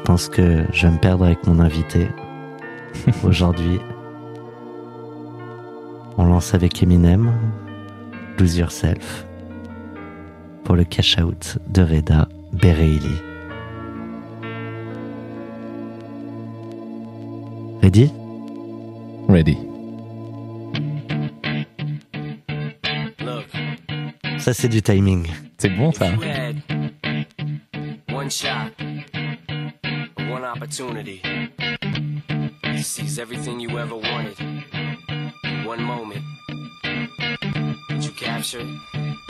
Je pense que je vais me perdre avec mon invité. Aujourd'hui, on lance avec Eminem, Lose Yourself, pour le cash out de Reda Bereili. Ready? Ready. Look, Ça, c'est du timing. C'est bon ça had one shot, one opportunity to seize everything you ever wanted one moment. Did you capture it?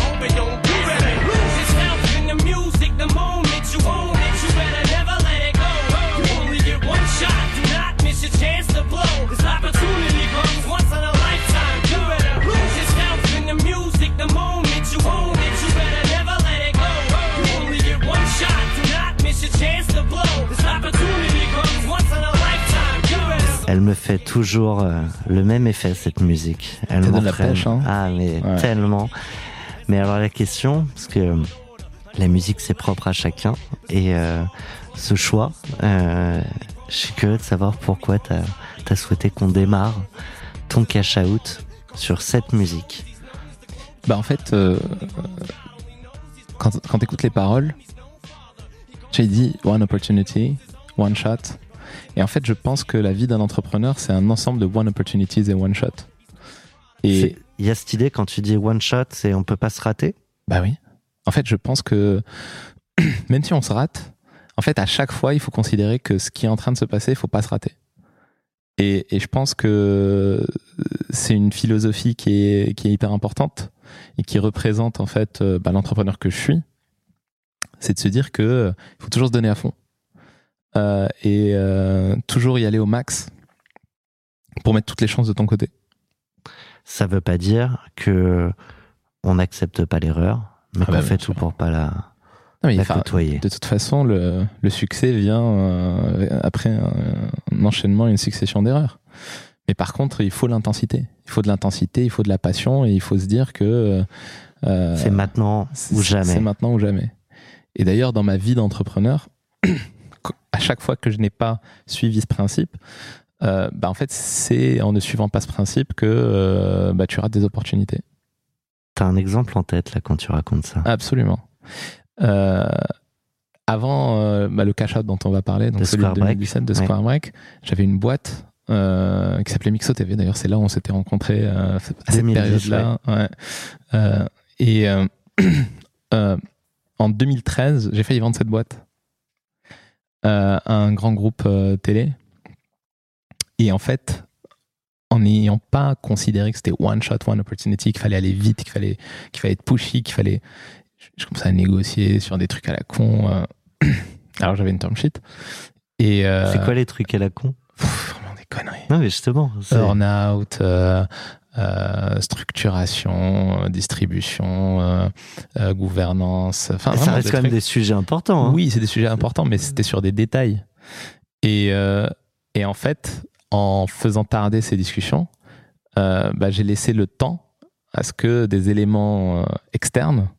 Elle me fait toujours euh, le même effet, cette musique. Elle donne la pêche, hein. Ah, mais Ouais. tellement. Mais alors, la question, parce que euh, la musique, c'est propre à chacun. Et euh, ce choix, euh, je suis curieux de savoir pourquoi tu as, souhaité qu'on démarre ton cash out sur cette musique. Bah en fait, quand, quand tu écoutes les paroles, j'ai dit one opportunity, one shot. Et en fait, je pense que la vie d'un entrepreneur, c'est un ensemble de one opportunities et one shot. Et Il y a cette idée, quand tu dis one shot, c'est on peut pas se rater? Bah oui. En fait, je pense que même si on se rate, en fait, à chaque fois, il faut considérer que ce qui est en train de se passer, il faut pas se rater. Et, et je pense que c'est une philosophie qui est, qui est hyper importante et qui représente en fait euh, bah, l'entrepreneur que je suis. C'est de se dire que euh, il faut toujours se donner à fond Euh, et euh, toujours y aller au max pour mettre toutes les chances de ton côté. Ça veut pas dire que on n'accepte pas l'erreur, mais Ah qu'on bah, fait bien tout pour pas la, Non, mais la côtoyer. De toute façon, le, le succès vient euh, après un, un enchaînement, une succession d'erreurs. Mais par contre, il faut l'intensité. Il faut de l'intensité, il faut de la passion et il faut se dire que euh, C'est maintenant ou jamais. C'est maintenant ou jamais. Et d'ailleurs, dans ma vie d'entrepreneur, à chaque fois que je n'ai pas suivi ce principe, euh, bah en fait, c'est en ne suivant pas ce principe que euh, bah, tu rates des opportunités. T'as un exemple en tête là quand tu racontes ça? Absolument. Euh, avant euh, bah, le cash out dont on va parler, donc De celui de Square Break. 2017 de Ouais. Square Break, j'avais une boîte euh, qui s'appelait Mixo TV. D'ailleurs, c'est là où on s'était rencontrés euh, à cette 2010, période-là. Ouais. Euh, et en 2013, j'ai failli vendre cette boîte un grand groupe euh, télé. Et en fait, en n'ayant pas considéré que c'était one shot, one opportunity, qu'il fallait aller vite, qu'il fallait, qu'il fallait être pushy, qu'il fallait. Je, commençais à négocier sur des trucs à la con. euh. Alors j'avais une term sheet. Et. euh, C'est quoi les trucs à la con? pff, Vraiment des conneries. Non mais justement. Burnout, euh, euh, structuration, euh, distribution, euh, gouvernance. Enfin, ça reste quand même des sujets importants. hein. Oui, c'est des sujets importants, mais c'était sur des détails. Et, et en fait, en faisant tarder ces discussions, bah, j'ai laissé le temps à ce que des éléments externes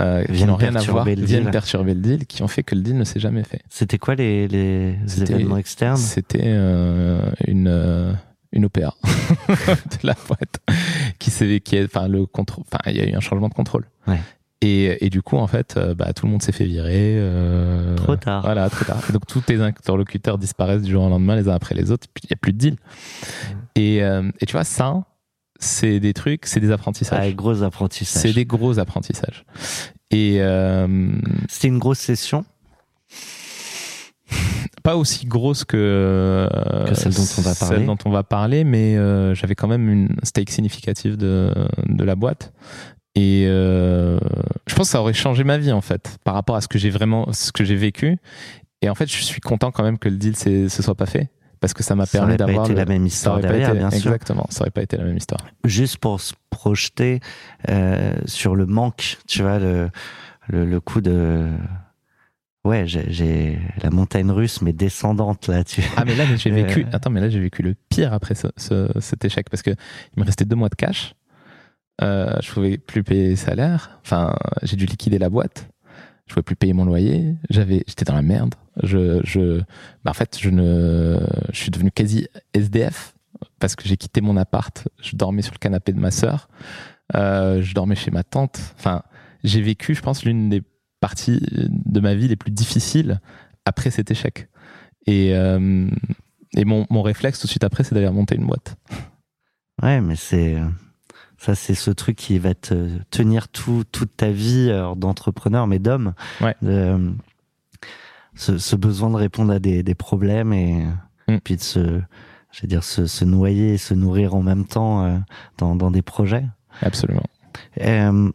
euh, qui Viennent n'ont rien à voir viennent deal. perturber le deal, qui ont fait que le deal ne s'est jamais fait. C'était quoi les, les événements externes? C'était euh, une une OPA de la boîte qui s'est qui est enfin le contrôle enfin il y a eu un changement de contrôle. Ouais. Et, et du coup en fait euh, bah, tout le monde s'est fait virer. euh, Trop tard. Voilà trop tard. Et donc tous tes interlocuteurs disparaissent du jour au lendemain les uns après les autres. Il y a plus de deal. Et, euh, et tu vois ça c'est des trucs c'est des apprentissages. Ah, gros apprentissage. c'est des gros apprentissages. Et euh, C'était une grosse session? Pas aussi grosse que, Que celle dont on va celle parler. dont on va parler, mais euh, j'avais quand même une stake significative de, de la boîte. Et euh, je pense que ça aurait changé ma vie en fait, par rapport à ce que j'ai vraiment, ce que j'ai vécu. Et en fait, je suis content quand même que le deal se soit pas fait, parce que ça m'a Ça permis aurait pas d'avoir été le- la même ça histoire pas derrière, été- bien sûr. Exactement, ça aurait pas été la même histoire. Juste pour se projeter euh, sur le manque, tu vois, le, le, le coup de... Ouais, j'ai- la montagne russe, mais descendante, là. Tu... Ah mais là j'ai vécu. Euh. Attends mais là j'ai vécu le pire après ce, ce- cet échec parce que il me restait deux mois de cash. Euh, je pouvais plus payer les salaires. Enfin j'ai dû liquider la boîte. Je pouvais plus payer mon loyer. J'avais j'étais dans la merde. Je je bah, en fait je ne je suis devenu quasi SDF parce que j'ai quitté mon appart. Je dormais sur le canapé de ma sœur. Euh, je dormais chez ma tante. Enfin j'ai vécu je pense l'une des parties de ma vie les plus difficiles après cet échec. Et, euh, et mon, mon réflexe tout de suite après, c'est d'aller monter une boîte. Ouais, mais c'est... Ça, c'est ce truc qui va te tenir tout, toute ta vie alors, d'entrepreneur, mais d'homme. Ouais. De- ce, ce besoin de répondre à des, des problèmes et Mm. puis de se, je veux dire, se, se noyer et se nourrir en même temps euh, dans, dans des projets. Absolument. Euh,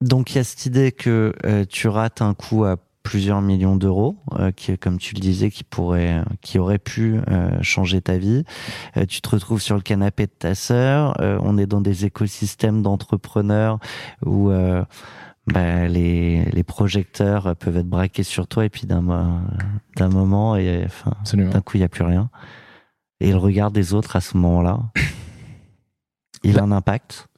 donc il y a cette idée que euh, tu rates un coup à plusieurs millions d'euros, euh, qui, comme tu le disais, qui pourrait, qui aurait pu euh, changer ta vie. Euh, tu te retrouves sur le canapé de ta sœur. Euh, on est dans des écosystèmes d'entrepreneurs où euh, bah, les, les projecteurs peuvent être braqués sur toi et puis d'un d'un moment et enfin d'un coup il y a plus rien. Et le regard des autres à ce moment-là, il a un impact?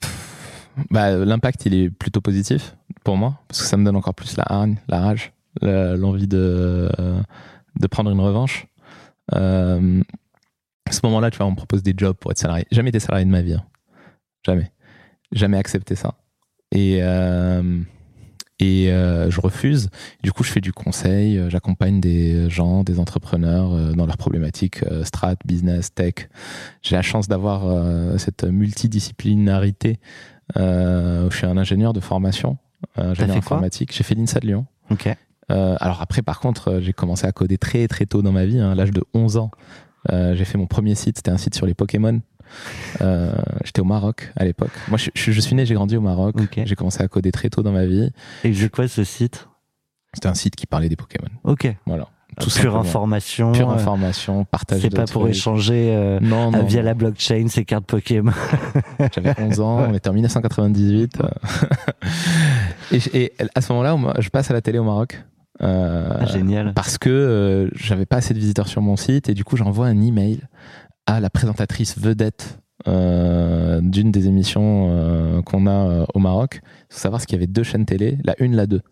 Bah, L'impact, il est plutôt positif pour moi, parce que ça me donne encore plus la hargne, la rage, l'envie de, de prendre une revanche. Euh, à ce moment-là, tu vois, on me propose des jobs pour être salarié. Jamais été salarié de ma vie. hein. Jamais. Jamais accepté ça. Et, euh, et euh, je refuse. Du coup, je fais du conseil, euh, j'accompagne des gens, des entrepreneurs euh, dans leurs problématiques euh, strat, business, tech. J'ai la chance d'avoir euh, cette multidisciplinarité. Euh, je suis un ingénieur de formation, ingénieur informatique. J'ai fait l'INSA de Lyon. Ok. Euh, alors après, par contre, euh, j'ai commencé à coder très très tôt dans ma vie. hein. À l'âge de 11 ans, euh, j'ai fait mon premier site. C'était un site sur les Pokémon. Euh, J'étais au Maroc à l'époque. Moi, je, je- je suis né, j'ai grandi au Maroc. Ok. J'ai commencé à coder très tôt dans ma vie. Et je quoi ce site? C'était un site qui parlait des Pokémon. Ok. Voilà. Pure Tout simplement. information. Pure euh, information, partage C'est pas pour échanger euh, Non, euh, non. via la blockchain ces cartes Pokémon. J'avais 11 ans, on était en 1998. euh. et, à ce moment-là, je passe à la télé au Maroc. Euh, Ah, génial. parce que euh, j'avais pas assez de visiteurs sur mon site et du coup j'envoie un email à la présentatrice vedette euh, d'une des émissions qu'on a au Maroc. Il faut savoir qu'il y avait deux chaînes télé, la une, la deux.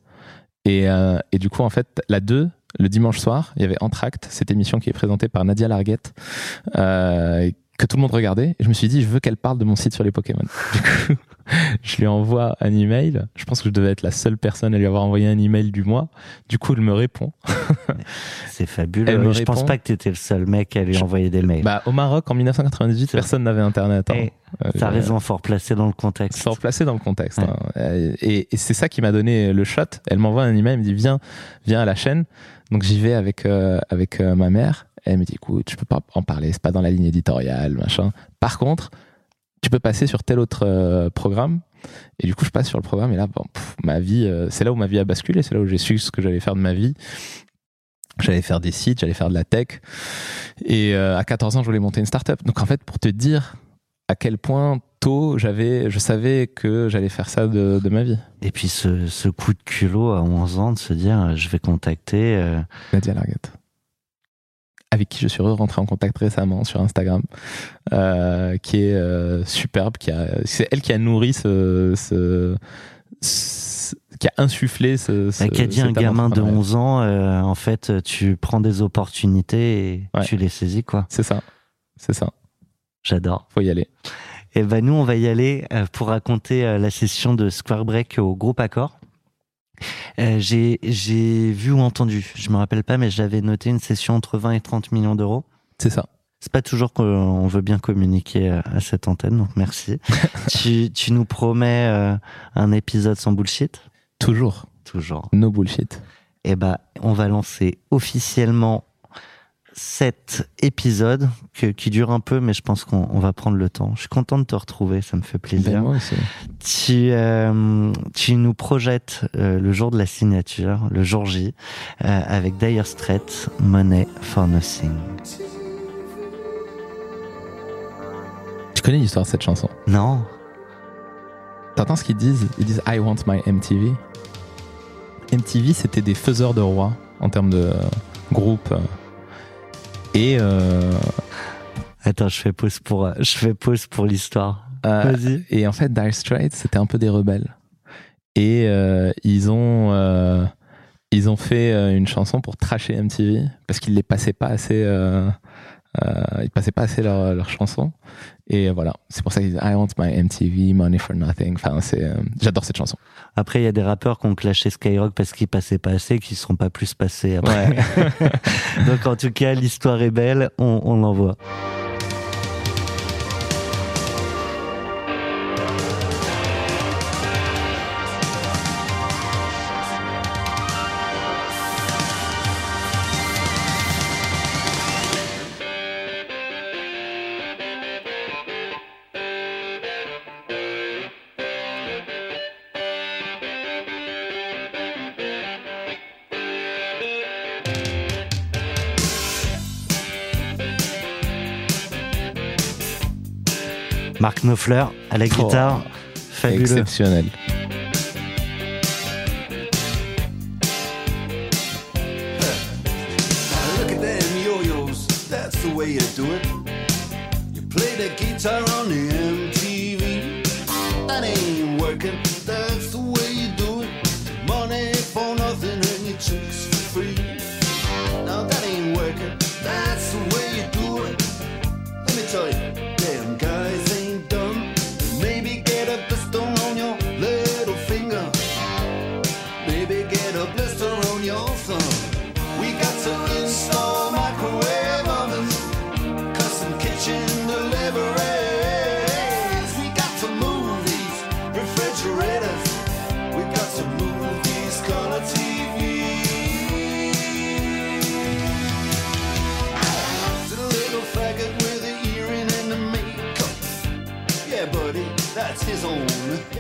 Et, et du coup en fait la deux, le dimanche soir, il y avait Entracte, cette émission qui est présentée par Nadia Larguette, euh, que tout le monde regardait. Et je me suis dit je veux qu'elle parle de mon site sur les Pokémon. Du coup je lui envoie un email. Je pense que je devais être la seule personne à lui avoir envoyé un email du mois. Du coup, elle me répond. C'est fabuleux. Elle me Mais je pense pas que tu étais le seul mec à lui Je- envoyer des mails. Bah, au Maroc, en 1998, C'est- personne n'avait Internet. hein. Eh, Euh, T'as raison, fort placé dans le contexte. Sans replacer dans le contexte. Ouais. hein. Et, et c'est ça qui m'a donné le shot. Elle m'envoie un email, elle me dit viens, viens à la chaîne. Donc j'y vais avec euh, avec euh, ma mère. Elle me dit écoute, je peux pas en parler, c'est pas dans la ligne éditoriale, machin. Par contre, tu peux passer sur tel autre euh, programme. Et du coup, je passe sur le programme et là, bon, ma vie, c'est là où ma vie a basculé, c'est là où j'ai su ce que j'allais faire de ma vie. J'allais faire des sites, j'allais faire de la tech. Et à 14 ans, je voulais monter une startup. Donc en fait, pour te dire à quel point tôt j'avais, je savais que j'allais faire ça de, de ma vie. Et puis ce, ce coup de culot à 11 ans de se dire euh, je vais contacter. euh, Nadia Larguette. avec qui je suis rentré en contact récemment sur Instagram, euh, qui est euh, superbe, qui a, c'est elle qui a nourri ce, ce, ce- qui a insufflé ce, ce Bah, qui a dit un gamin de entrepreneuriat. 11 ans, euh, en fait, tu prends des opportunités et Ouais. tu les saisis, quoi. C'est ça, c'est ça. J'adore. Faut y aller. Et ben nous, on va y aller euh, pour raconter euh, la session de Square Break au groupe Accord. Euh, j'ai vu ou entendu, je me rappelle pas, mais j'avais noté une session entre 20 et 30 millions d'euros. C'est ça. C'est pas toujours qu'on veut bien communiquer à cette antenne, donc merci. tu, tu nous promets euh, un épisode sans bullshit? Toujours. Toujours. No bullshit. Et ben, on va lancer officiellement cet épisode que- qui dure un peu, mais je pense qu'on on va prendre le temps. Je suis content de te retrouver, ça me fait plaisir. Ben, moi aussi. Tu, euh, tu nous projettes euh, le jour de la signature, le jour J, euh, avec Dire Straits, Money for Nothing. Tu connais l'histoire de cette chanson? Non T'entends ce qu'ils disent? Ils disent I want my MTV. MTV, c'était des faiseurs de rois en termes de groupe. Et euh, Attends, je fais pause pour, je fais pause pour l'histoire. euh, Vas-y. et en fait, Dire Straits, c'était un peu des rebelles. Et euh, ils ont ils ont fait une chanson pour trasher MTV parce qu'ils les passaient pas assez. Euh, ils passaient pas assez leurs leur chansons. Et voilà, c'est pour ça qu'ils disent I want my MTV, money for nothing. Enfin, c'est, euh, j'adore cette chanson. Après, il y a des rappeurs qui ont clashé Skyrock parce qu'ils passaient pas assez, qui ne sont pas plus passés après. Donc en tout cas, l'histoire est belle, on, on l'envoie. Marc Knopfler à la guitare, fabuleux. Exceptionnel.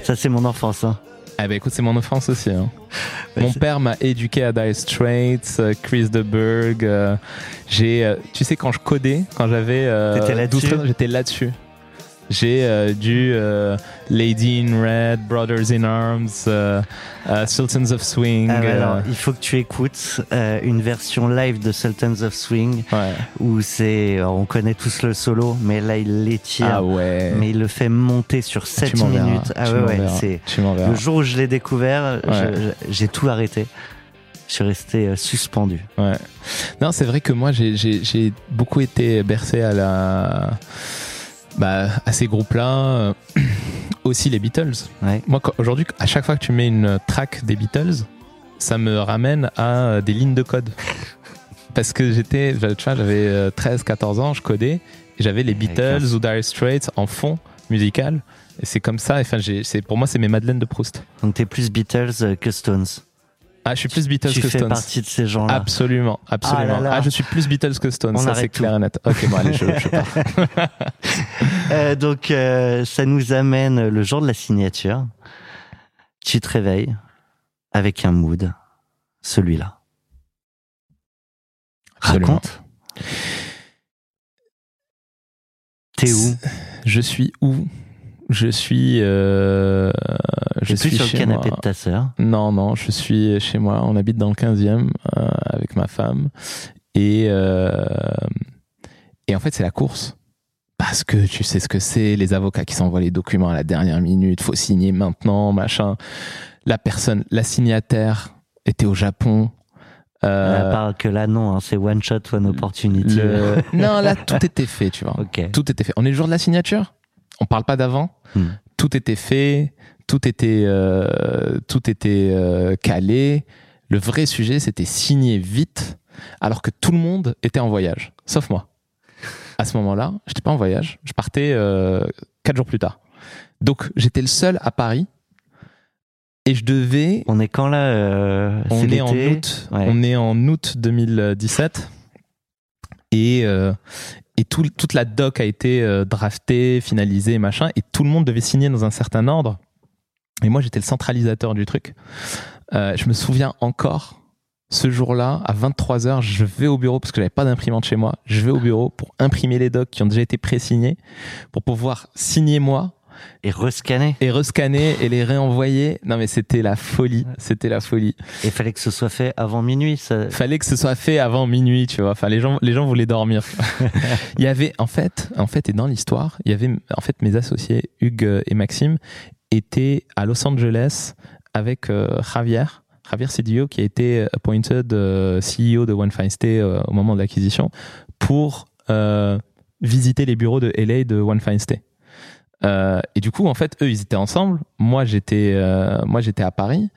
Ça, c'est mon enfance. Hein. Ah bah écoute, c'est mon offense aussi. hein. Mon père m'a éduqué à Dire Straits, euh, Chris de Burgh. euh, j'ai, euh, tu sais, quand je codais, quand j'avais euh, T'étais là-dessus? 12 13 ans, j'étais là-dessus. J'ai euh, du euh, Lady in Red, Brothers in Arms, euh, euh, Sultans of Swing. Ah alors, il faut que tu écoutes une version live de Sultans of Swing ouais. où c'est, on connaît tous le solo, mais là il l'étire, Ah ouais. mais il le fait monter sur 7 tu minutes. Ah tu ouais, c'est le jour où je l'ai découvert, j'ai tout arrêté. Je suis resté suspendu. Ouais. Non, c'est vrai que moi, j'ai beaucoup été bercé à la. Bah, à ces groupes-là. euh, aussi les Beatles. Ouais. Moi, aujourd'hui, à chaque fois que tu mets une track des Beatles, ça me ramène à euh, des lignes de code. Parce que j'étais, tu vois, j'avais 13-14 ans, je codais, et j'avais les Beatles ou Dire Straits en fond musical. Et c'est comme ça, enfin, j'ai- c'est pour moi, c'est mes Madeleines de Proust. Donc t'es plus Beatles euh, que Stones. Ah, je suis plus Beatles tu que fais Stones. partie de ces gens-là. Absolument, absolument. Ah là là. Ah, je suis plus Beatles que Stones, On ça c'est clair et net. Ok, bon, allez, je, je pars. Euh, donc euh, ça nous amène le jour de la signature. Tu te réveilles avec un mood, celui-là. Raconte. T'es où? Je suis où? Je suis. Euh, je suis plus sur le canapé moi. de ta sœur. Non, non, je suis chez moi. On habite dans le 15e euh, avec ma femme. Et, euh, et en fait, c'est la course. Parce que tu sais ce que c'est, les avocats qui s'envoient les documents à la dernière minute, faut signer maintenant, machin. La personne, la signataire était au Japon. Euh, À part que là, non, hein, c'est one shot, one opportunity. le- Non, là, tout était fait, tu vois. Ok. Tout était fait. On est le jour de la signature? On parle pas d'avant. Hmm. Tout était fait. Tout était, euh, tout était euh, calé. Le vrai sujet, c'était signer vite, alors que tout le monde était en voyage, sauf moi. À ce moment-là, j'étais pas en voyage. Je partais euh, quatre jours plus tard. Donc, j'étais le seul à Paris. Et je devais On est quand là euh, on est en août. Ouais. On est en août 2017 et euh, et tout- toute la doc a été euh, draftée, finalisée, machin, et tout le monde devait signer dans un certain ordre. Et moi, j'étais le centralisateur du truc. Euh, je me souviens encore. Ce jour-là, à 23h, je vais au bureau parce que j'avais pas d'imprimante chez moi. Je vais au bureau pour imprimer les docs qui ont déjà été pré-signés pour pouvoir signer moi Et rescanner. et rescanner et les réenvoyer. Non mais c'était la folie, c'était la folie. Il fallait que ce soit fait avant minuit. Ça... fallait que ce soit fait avant minuit, tu vois. Enfin, les gens, les gens voulaient dormir. il y avait, en fait, en fait, et dans l'histoire, il y avait, en fait, mes associés Hugues et Maxime étaient à Los Angeles avec euh, Javier, Javier Cedillo, qui a été appointed euh, CEO de One Fine Stay euh, au moment de l'acquisition, pour visiter les bureaux de LA de One Fine Stay. Euh, et du coup, en fait, eux, ils étaient ensemble. Moi, j'étais, euh, moi, j'étais à Paris.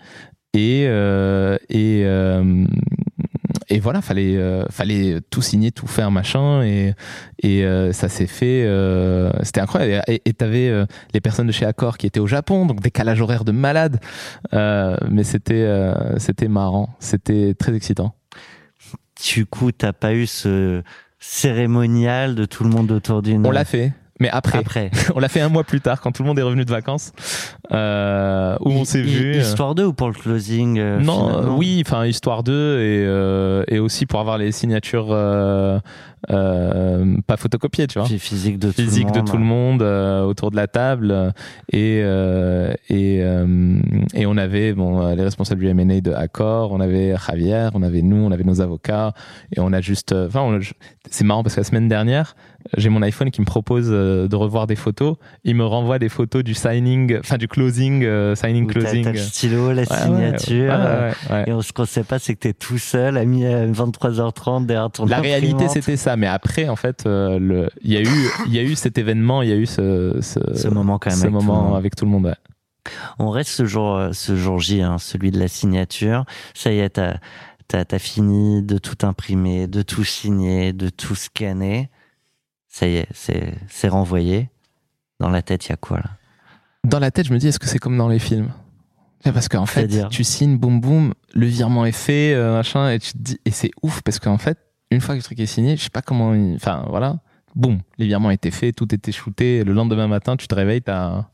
Et euh, et euh, et voilà, fallait euh, fallait tout signer, tout faire machin et et euh, ça s'est fait. euh, C'était incroyable. Et t'avais euh, les personnes de chez Accor qui étaient au Japon, donc décalage horaire de malade. Euh, mais c'était euh, c'était marrant, c'était très excitant. Du coup, t'as pas eu ce cérémonial de tout le monde autour d'une. On l'a fait, mais après, Après. on l'a fait un mois plus tard quand tout le monde est revenu de vacances, euh, où on s'est vu. hi- Histoire 2 ou pour le closing euh, Non, euh, oui, enfin histoire 2 et, euh, et aussi pour avoir les signatures euh, euh, pas photocopiées, tu vois. Physique de Physique tout le de monde. tout le monde euh, autour de la table euh, et euh, et euh, et on avait bon euh, les responsables du M&A de Accor, on avait Javier, on avait nous, on avait nos avocats et on a juste euh, enfin c'est marrant parce que la semaine dernière j'ai mon iPhone qui me propose euh, de revoir des photos, il me renvoie des photos du signing, enfin du closing, euh, signing Où t'as- closing. T'as le stylo, la Ouais, signature. ouais, euh. Et on- ce qu'on sait pas, c'est que t'es tout seul à mi- à 23h30 derrière ton La réalité, c'était ça. Mais après, en fait, euh, le- il y a eu, il y a eu cet événement, il y a eu ce, ce, ce moment quand même. ce avec tout le moment monde. avec tout le monde. ouais. On reste ce jour, euh, ce jour J, hein, celui de la signature. Ça y est, t'as t'as t'as fini de tout imprimer, de tout signer, de tout scanner. Ça y est, c'est renvoyé. Dans la tête, il y a quoi là? Dans la tête, je me dis, est-ce que c'est comme dans les films? Parce qu'en fait, tu signes, boum boum, le virement est fait, euh, machin, et tu te dis, et c'est ouf parce qu'en fait, une fois que le truc est signé, je sais pas comment, il- enfin voilà, boum, les virements étaient faits, tout était shooté. Le lendemain matin, tu te réveilles, t'as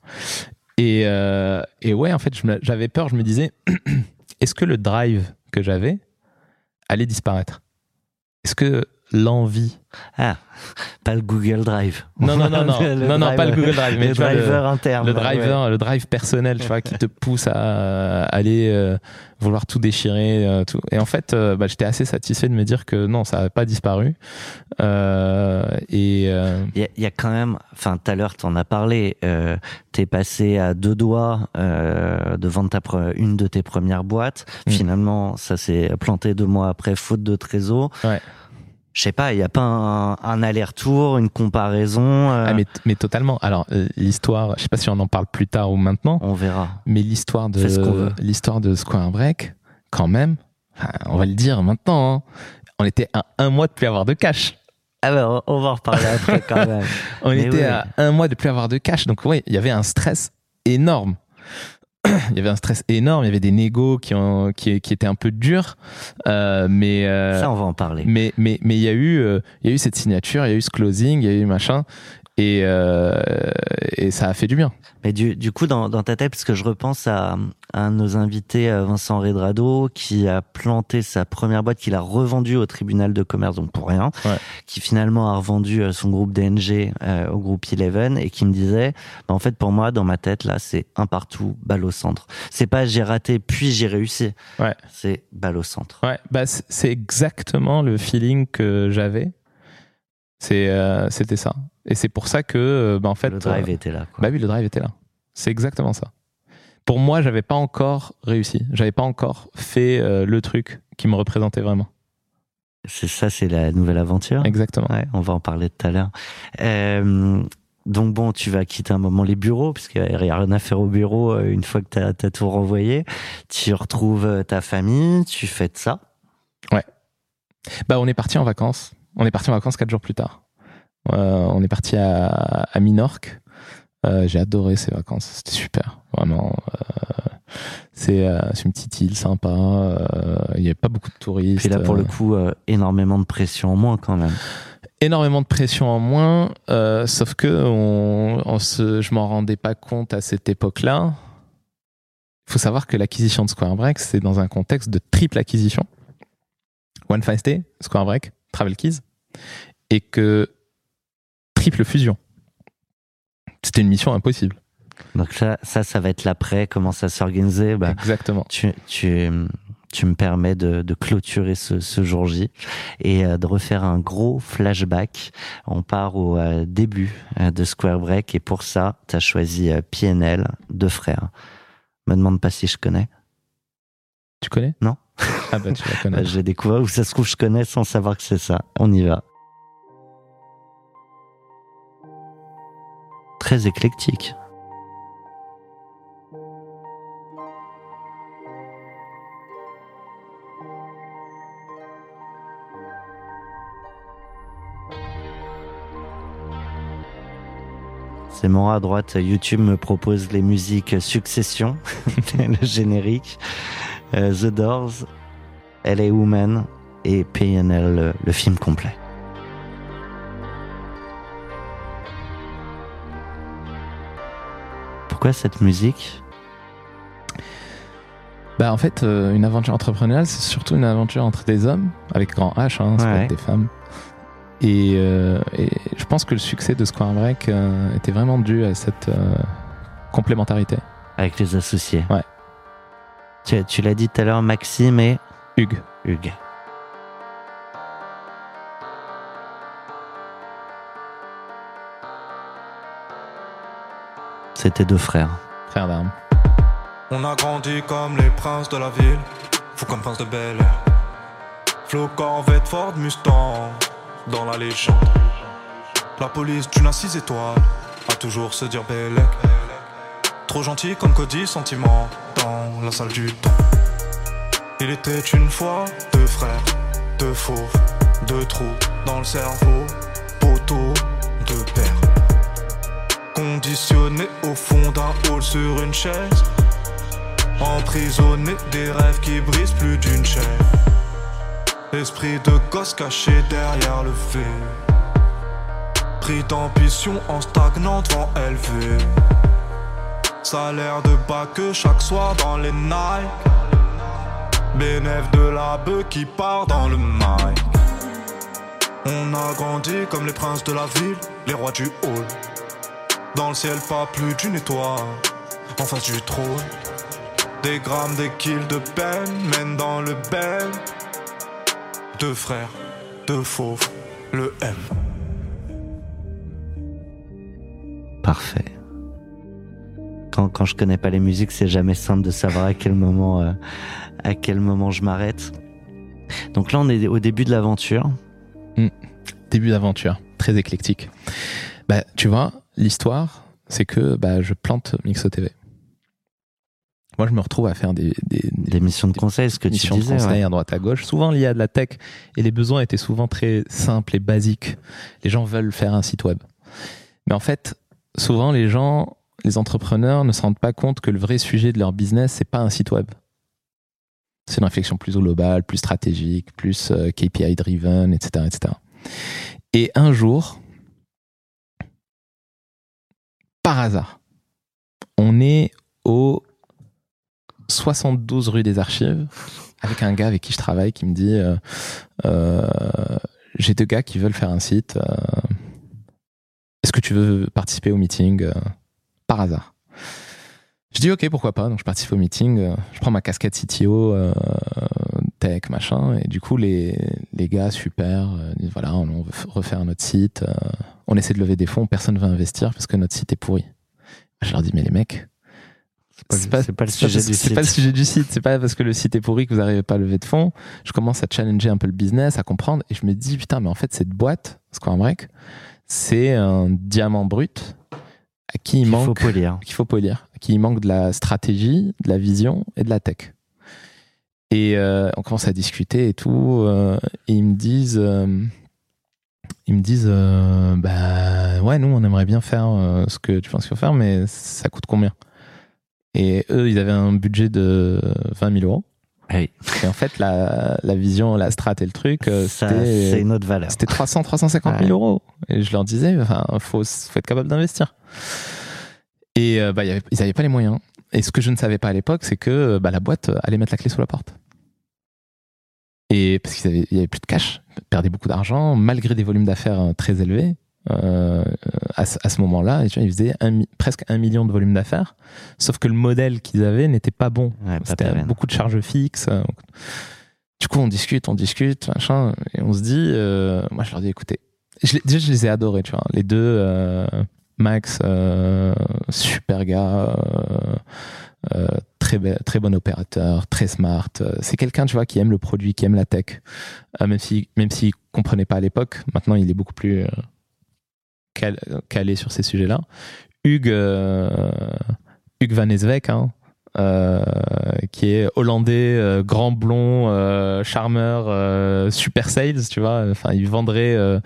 et euh, et ouais, en fait, j'avais peur, je me disais, est-ce que le drive que j'avais allait disparaître? Est-ce que l'envie Ah, pas le Google Drive. Non, non, non, non, Le non, non, pas le Google Drive, mais le tu driver interne. le ouais. driver, le drive personnel, tu vois, qui te pousse à aller euh, vouloir tout déchirer, euh, tout. Et en fait, euh, bah, j'étais assez satisfait de me dire que non, ça n'a pas disparu. Et Il y, a- il y a quand même, enfin, tout à l'heure, t'en as parlé. T'es passé à deux doigts de vendre ta une de tes premières boîtes. Mm. Finalement, ça s'est planté deux mois après, faute de trésor. Ouais. Je sais pas, il n'y a pas un, un aller-retour, une comparaison. euh, ah, mais, mais totalement. Alors euh, l'histoire, je sais pas si on en parle plus tard ou maintenant, On verra. mais l'histoire de l'histoire de Square Break, quand même, on va le dire maintenant. hein, on était à un mois de plus avoir de cash. Ah ben, on- va en reparler après quand même. On Mais était à un mois de plus avoir de cash. Donc, oui, il y avait un stress énorme. Il y avait un stress énorme. Il y avait des négos qui, ont, qui, qui étaient un peu durs. Euh, mais, euh, Ça, on va en parler. mais, mais, mais il y a eu, euh, il y a eu cette signature, il y a eu ce closing, il y a eu machin. Et, euh, et ça a fait du bien. Mais du, du coup, dans, dans ta tête, parce que je repense à, à un de nos invités, euh, Vincent Redrado, qui a planté sa première boîte, qu'il a revendue au tribunal de commerce, donc pour rien, Ouais. qui finalement a revendu euh, son groupe DNG euh, au groupe Eleven, et qui me disait, bah, en fait, pour moi, dans ma tête, là, c'est un partout, balle au centre. C'est pas j'ai raté, puis j'ai réussi. Ouais. C'est balle au centre. Ouais, bah c'est exactement le feeling que j'avais. Euh, c'était ça. Et c'est pour ça que euh, bah, en fait le drive euh, était là. Quoi. Bah oui, le drive était là. C'est exactement ça. Pour moi, j'avais pas encore réussi. J'avais pas encore fait euh, le truc qui me représentait vraiment. C'est ça, c'est la nouvelle aventure. Exactement. Ouais, on va en parler tout à l'heure. Euh, donc bon, tu vas quitter un moment les bureaux, parce qu'il n'y a rien à faire au bureau une fois que tu as, tout renvoyé. Tu retrouves ta famille, tu fais de ça. Bah, on est parti en vacances. On est parti en vacances quatre jours plus tard. Euh, on est parti à, à Minorque. Euh, J'ai adoré ces vacances. C'était super, vraiment. Euh, c'est une petite île sympa. Il n'y avait pas beaucoup de touristes. Puis là, pour le coup, énormément de pression en moins quand même. énormément de pression en moins. euh, sauf que on, on se, je m'en rendais pas compte à cette époque-là. Il faut savoir que l'acquisition de Square Break, c'est dans un contexte de triple acquisition. One Fine Stay, Square Break, Travel Keys, et que triple fusion. C'était une mission impossible. Donc ça, ça, ça va être l'après, comment ça s'organiser. Bah, Exactement. tu, tu, tu me permets de, de clôturer ce, ce jour J et euh, de refaire un gros flashback. On part au euh, début euh, de Square Break et pour ça, tu as choisi PNL, deux frères. Me demande pas si je connais. Tu connais? Non. Ah bah tu la Bah, connais. je l'ai découvert ou ça se trouve je connais sans savoir que c'est ça. On y va. Très éclectique. C'est moi à droite, YouTube me propose les musiques Succession, le générique, euh, The Doors, LA Woman et PNL, le film complet. Pourquoi cette musique? Bah en fait, euh, une aventure entrepreneuriale, c'est surtout une aventure entre des hommes, avec grand H, hein, c'est Ouais. pas avec des femmes. Et, euh, et je pense que le succès de Square Break euh, était vraiment dû à cette complémentarité. avec les associés Ouais. Tu, tu l'as dit tout à l'heure, Maxime et Hugues. Hugues. C'était deux frères. Frère d'armes. On a grandi comme les princes de la ville, fou comme prince de Bel Air. Flo Corvette Ford Mustang, dans la légende. La police d'une à six étoiles, a toujours se dire Bellec. Trop gentil comme Cody, sentiment, dans la salle du temps. Il était une fois deux frères, deux fauves, deux trous dans le cerveau, Conditionné au fond d'un hall sur une chaise. Emprisonné des rêves qui brisent plus d'une chaîne. Esprit de gosse caché derrière le fait. Pris d'ambition en stagnant devant élevé. Salaire de bas que chaque soir dans les Nike. Bénéf de la bœuf qui part dans le mic. On a grandi comme les princes de la ville, les rois du hall. Dans le ciel, pas plus d'une étoile. En face du trône. Des grammes, des kills de peine mènent dans le bel. Deux frères, deux fauves, le M. Parfait. Quand, quand je connais pas les musiques, c'est jamais simple de savoir à quel moment, euh, à quel moment je m'arrête. Donc là, on est au début de l'aventure. Début d'aventure, très éclectique. Bah, tu vois, l'histoire, c'est que bah, je plante Mixo TV. Moi, je me retrouve à faire des, des, des Des missions de conseil, ce que tu missions de disais. conseil ouais. à droite à gauche, souvent liées à de la tech, et les besoins étaient souvent très simples et basiques. Les gens veulent faire un site web. Mais en fait, souvent, les gens, les entrepreneurs ne se rendent pas compte que le vrai sujet de leur business, c'est pas un site web. C'est une réflexion plus globale, plus stratégique, plus euh, KPI driven, etc., etc. Et un jour, par hasard, on est au 72 rue des Archives avec un gars avec qui je travaille qui me dit euh, euh, j'ai deux gars qui veulent faire un site. euh, Est-ce que tu veux participer au meeting par hasard? Je dis ok pourquoi pas. Donc je participe au meeting. je prends ma casquette CTO tech machin et du coup les les gars super disent voilà on, veut refaire notre site. On essaie de lever des fonds. Personne veut investir parce que notre site est pourri. Je leur dis mais les mecs C'est pas, pas le sujet du c'est site. pas le sujet du site. C'est pas parce que le site est pourri que vous n'arrivez pas à lever de fonds. Je commence à challenger un peu le business, à comprendre, et je me dis putain, mais en fait cette boîte, Square Break, c'est un diamant brut à qui il Il manque faut polir. qu'il faut polir, à qui il manque de la stratégie, de la vision et de la tech. Et euh, on commence à discuter et tout, euh, et ils me disent, euh, ils me disent, euh, bah ouais, nous on aimerait bien faire euh, ce que tu penses qu'il faut faire, mais ça coûte combien? Et eux, ils avaient un budget de 20 000 euros. Oui. Et en fait, la, la vision, la strat et le truc, euh, c'est c'était une autre valeur. c'était 300, 350 000 Ouais. euros. Et je leur disais, enfin, faut, faut être capable d'investir. Et euh, bah, il y avait- ils n'avaient pas les moyens. Et ce que je ne savais pas à l'époque, c'est que bah, la boîte allait mettre la clé sous la porte. Et parce qu'il y avait, plus de cash, ils perdaient beaucoup d'argent, malgré des volumes d'affaires euh, très élevés. euh, à, ce- à ce moment-là, et tu vois, ils faisaient un presque un million de volume d'affaires. Sauf que le modèle qu'ils avaient n'était pas bon. Ouais, C'était beaucoup de charges fixes. euh. Du coup, on discute, on discute, machin, et on se dit, euh, moi je leur dis, écoutez, je déjà je les ai adorés, tu vois, les deux, euh, Max, super gars, très, bon opérateur, très smart. euh, C'est quelqu'un, tu vois, qui aime le produit, qui aime la tech, Euh, même si, même s'il comprenait pas à l'époque. Maintenant, il est beaucoup plus euh, cal- calé sur ces sujets-là. Hugues, Hugues Van hein, qui est hollandais, euh, grand blond, euh, charmeur, euh, super sales, tu vois. Enfin, il vendrait euh,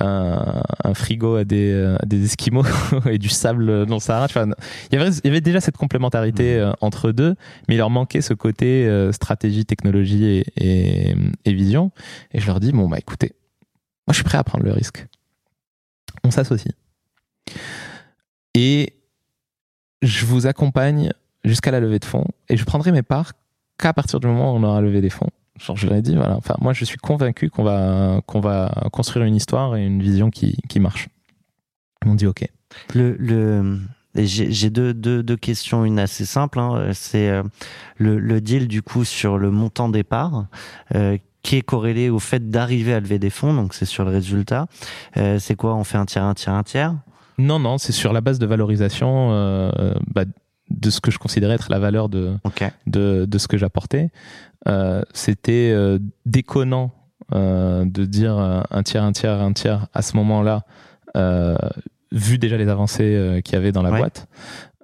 un, un frigo à des, euh, à des esquimaux et du sable dans le Sahara. Vois. Il, y avait, il y avait déjà cette complémentarité euh, entre deux, mais il leur manquait ce côté euh, stratégie, technologie et, et, et vision. Et je leur dis, bon, bah écoutez, moi je suis prêt à prendre le risque. On s'associe. Et je vous accompagne jusqu'à la levée de fonds et je prendrai mes parts qu'à partir du moment où on aura levé des fonds. Genre, je leur ai dit, voilà, enfin, moi, je suis convaincu qu'on va, qu'on va construire une histoire et une vision qui, qui marche. Ils m'ont dit, OK. Le, j'ai deux, deux, deux questions, une assez simple. hein. C'est euh, le, le deal du coup sur le montant départ. Euh, qui est corrélé au fait d'arriver à lever des fonds, donc c'est sur le résultat. Euh, c'est quoi? On fait un tiers, un tiers, un tiers? Non, non, c'est sur la base de valorisation euh, bah, de ce que je considérais être la valeur de, de, de ce que j'apportais. Euh, C'était euh, déconnant euh, de dire euh, un tiers, un tiers, un tiers à ce moment-là, euh, vu déjà les avancées euh, qu'il y avait dans la Ouais. boîte.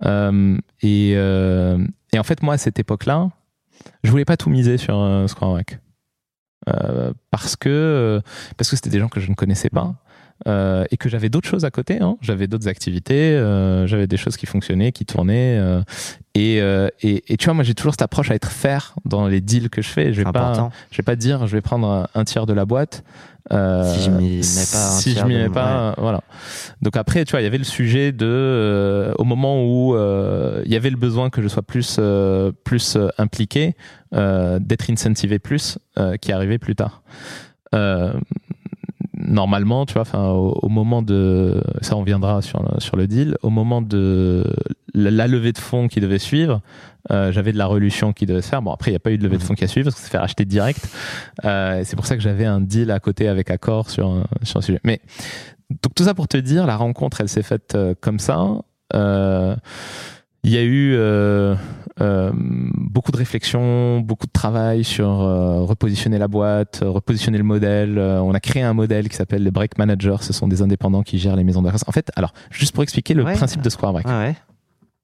Euh, et, euh, et en fait, moi, à cette époque-là, je voulais pas tout miser sur Square. Euh, parce que euh, parce que c'était des gens que je ne connaissais pas euh, et que j'avais d'autres choses à côté. Hein. J'avais d'autres activités, euh, j'avais des choses qui fonctionnaient, qui tournaient. euh, et, euh, et, et tu vois, moi j'ai toujours cette approche à être faire dans les deals que je fais. Je vais pas, je vais pas dire, je vais prendre un, tiers de la boîte. euh, Si je m'y mets pas si je m'y mets pas, voilà. Donc après, tu vois, il y avait le sujet de, euh, au moment où euh, il y avait le besoin que je sois plus, euh, plus impliqué, euh, d'être incentivé plus, euh, qui arrivait plus tard. Euh, normalement, tu vois, enfin, au, au moment de, ça on viendra sur sur le deal, au moment de la, levée de fonds qui devait suivre, euh, j'avais de la relution qui devait se faire. Bon, après, il n'y a pas eu de levée de fonds qui a suivi parce que ça s'est fait racheter direct. Euh, c'est pour ça que j'avais un deal à côté avec Accor sur, un- sur un sujet. Mais donc tout ça pour te dire, la rencontre, elle s'est faite euh, comme ça. Euh, il y a eu euh, euh, beaucoup de réflexion, beaucoup de travail sur euh, repositionner la boîte, repositionner le modèle. On a créé un modèle qui s'appelle les break managers. Ce sont des indépendants qui gèrent les maisons de vacances. En fait, alors juste pour expliquer le Ouais. principe de Square Break. Ah ouais.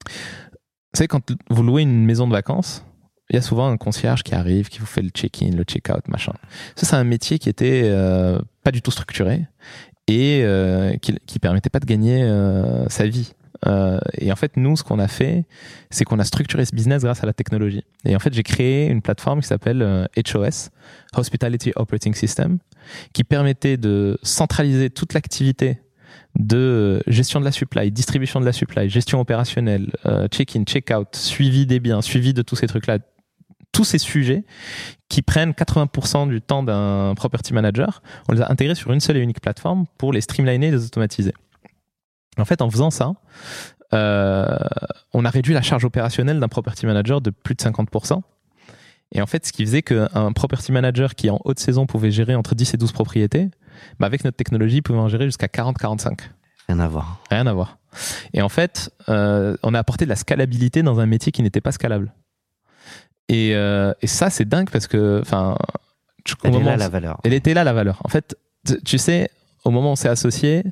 Vous savez, quand vous louez une maison de vacances, il y a souvent un concierge qui arrive, qui vous fait le check-in, le check-out, machin. Ça, c'est un métier qui était euh, pas du tout structuré et euh, qui, qui permettait pas de gagner euh, sa vie. Euh, et en fait, nous, ce qu'on a fait, c'est qu'on a structuré ce business grâce à la technologie. Et en fait, j'ai créé une plateforme qui s'appelle euh, HOS, Hospitality Operating System, qui permettait de centraliser toute l'activité de gestion de la supply, distribution de la supply, gestion opérationnelle, euh, check-in, check-out, suivi des biens, suivi de tous ces trucs-là, tous ces sujets qui prennent 80% du temps d'un property manager, on les a intégrés sur une seule et unique plateforme pour les streamliner et les automatiser. En fait, en faisant ça, euh, on a réduit la charge opérationnelle d'un property manager de plus de 50%. Et en fait, ce qui faisait qu'un property manager qui en haute saison pouvait gérer entre 10 et 12 propriétés, bah avec notre technologie, il pouvait en gérer jusqu'à 40-45. Rien à voir. Rien à voir. Et en fait, euh, on a apporté de la scalabilité dans un métier qui n'était pas scalable. Et, euh, et ça, c'est dingue parce que, enfin, Elle est moment- là la valeur. elle était là la valeur. En fait, tu sais, au moment où on s'est associé,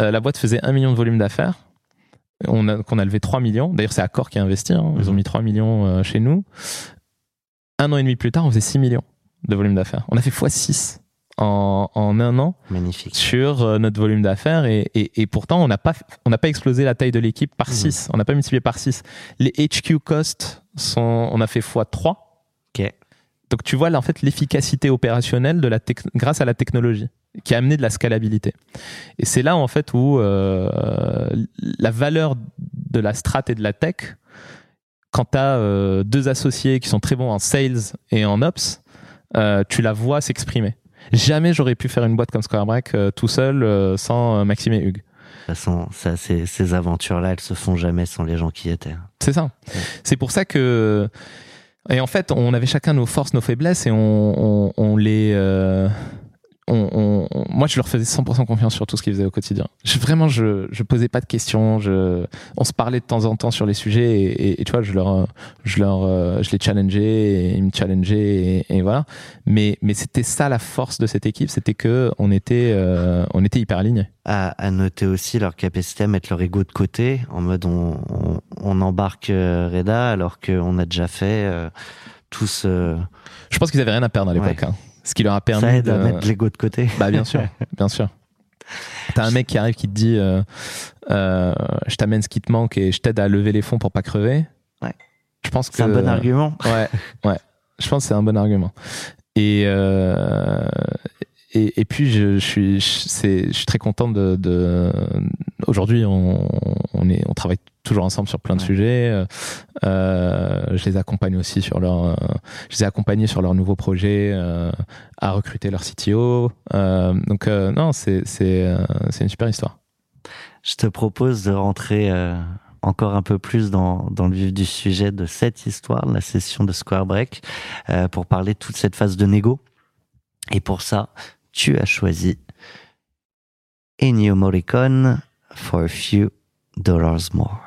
euh, la boîte faisait 1 million de volume d'affaires. On a, qu'on a levé 3 millions. D'ailleurs, c'est Accor qui a investi. hein. Ils ont Mhm. mis 3 millions euh, chez nous. Un an et demi plus tard, on faisait 6 millions de volume d'affaires. On a fait x6 en, en un an Magnifique. sur euh, notre volume d'affaires et, et, et pourtant on n'a pas on pas explosé la taille de l'équipe par Mhm. 6 on n'a pas multiplié par 6 les HQ costs sont on a fait x3 Ok. Donc tu vois là en fait l'efficacité opérationnelle de la grâce à la technologie qui a amené de la scalabilité et c'est là en fait où euh, la valeur de la strat et de la tech quand tu as deux associés qui sont très bons en sales et en ops euh, tu la vois s'exprimer Jamais j'aurais pu faire une boîte comme Square Break euh, tout seul euh, sans euh, Maxime et Hugues. De toute façon, ça, ces, ces aventures-là, elles se font jamais sans les gens qui y étaient. C'est ça. C'est pour ça que. Et en fait, on avait chacun nos forces, nos faiblesses et on, les. euh, on- moi, je leur faisais 100% confiance sur tout ce qu'ils faisaient au quotidien. Je, vraiment, je, je posais pas de questions. Je, on se parlait de temps en temps sur les sujets et, et- et tu vois, je leur, je leur, euh, je les challengeais et ils me challengeaient et, et voilà. Mais, mais c'était ça la force de cette équipe, c'était que on était, euh, on était hyper alignés. À, à noter aussi leur capacité à mettre leur ego de côté, en mode on, on, on embarque euh, Reda alors qu'on a déjà fait euh, tous. euh, Je pense qu'ils avaient rien à perdre à l'époque. Ouais. hein. Ce qui leur a permis ça aide de... à mettre l'ego de côté. Bah bien sûr, bien sûr. T'as un mec qui arrive qui te dit euh, euh, je t'amène ce qui te manque et je t'aide à lever les fonds pour pas crever. Ouais. Je pense que C'est un bon argument. Ouais, ouais. Je pense que c'est un bon argument. Et euh, et, et puis je, je suis je, suis très content de, de aujourd'hui on, on est on travaille toujours ensemble sur plein de Ouais. sujets. Euh, je les accompagne aussi sur leur euh, je les ai accompagnés sur leur nouveau projet euh, à recruter leur CTO. Euh, donc non c'est c'est c'est une super histoire. Je te propose de rentrer encore un peu plus dans, dans le vif du sujet de cette histoire, la session de Square Break, pour parler de toute cette phase de négo. Et pour ça, tu as choisi Ennio Morricone for a few dollars more.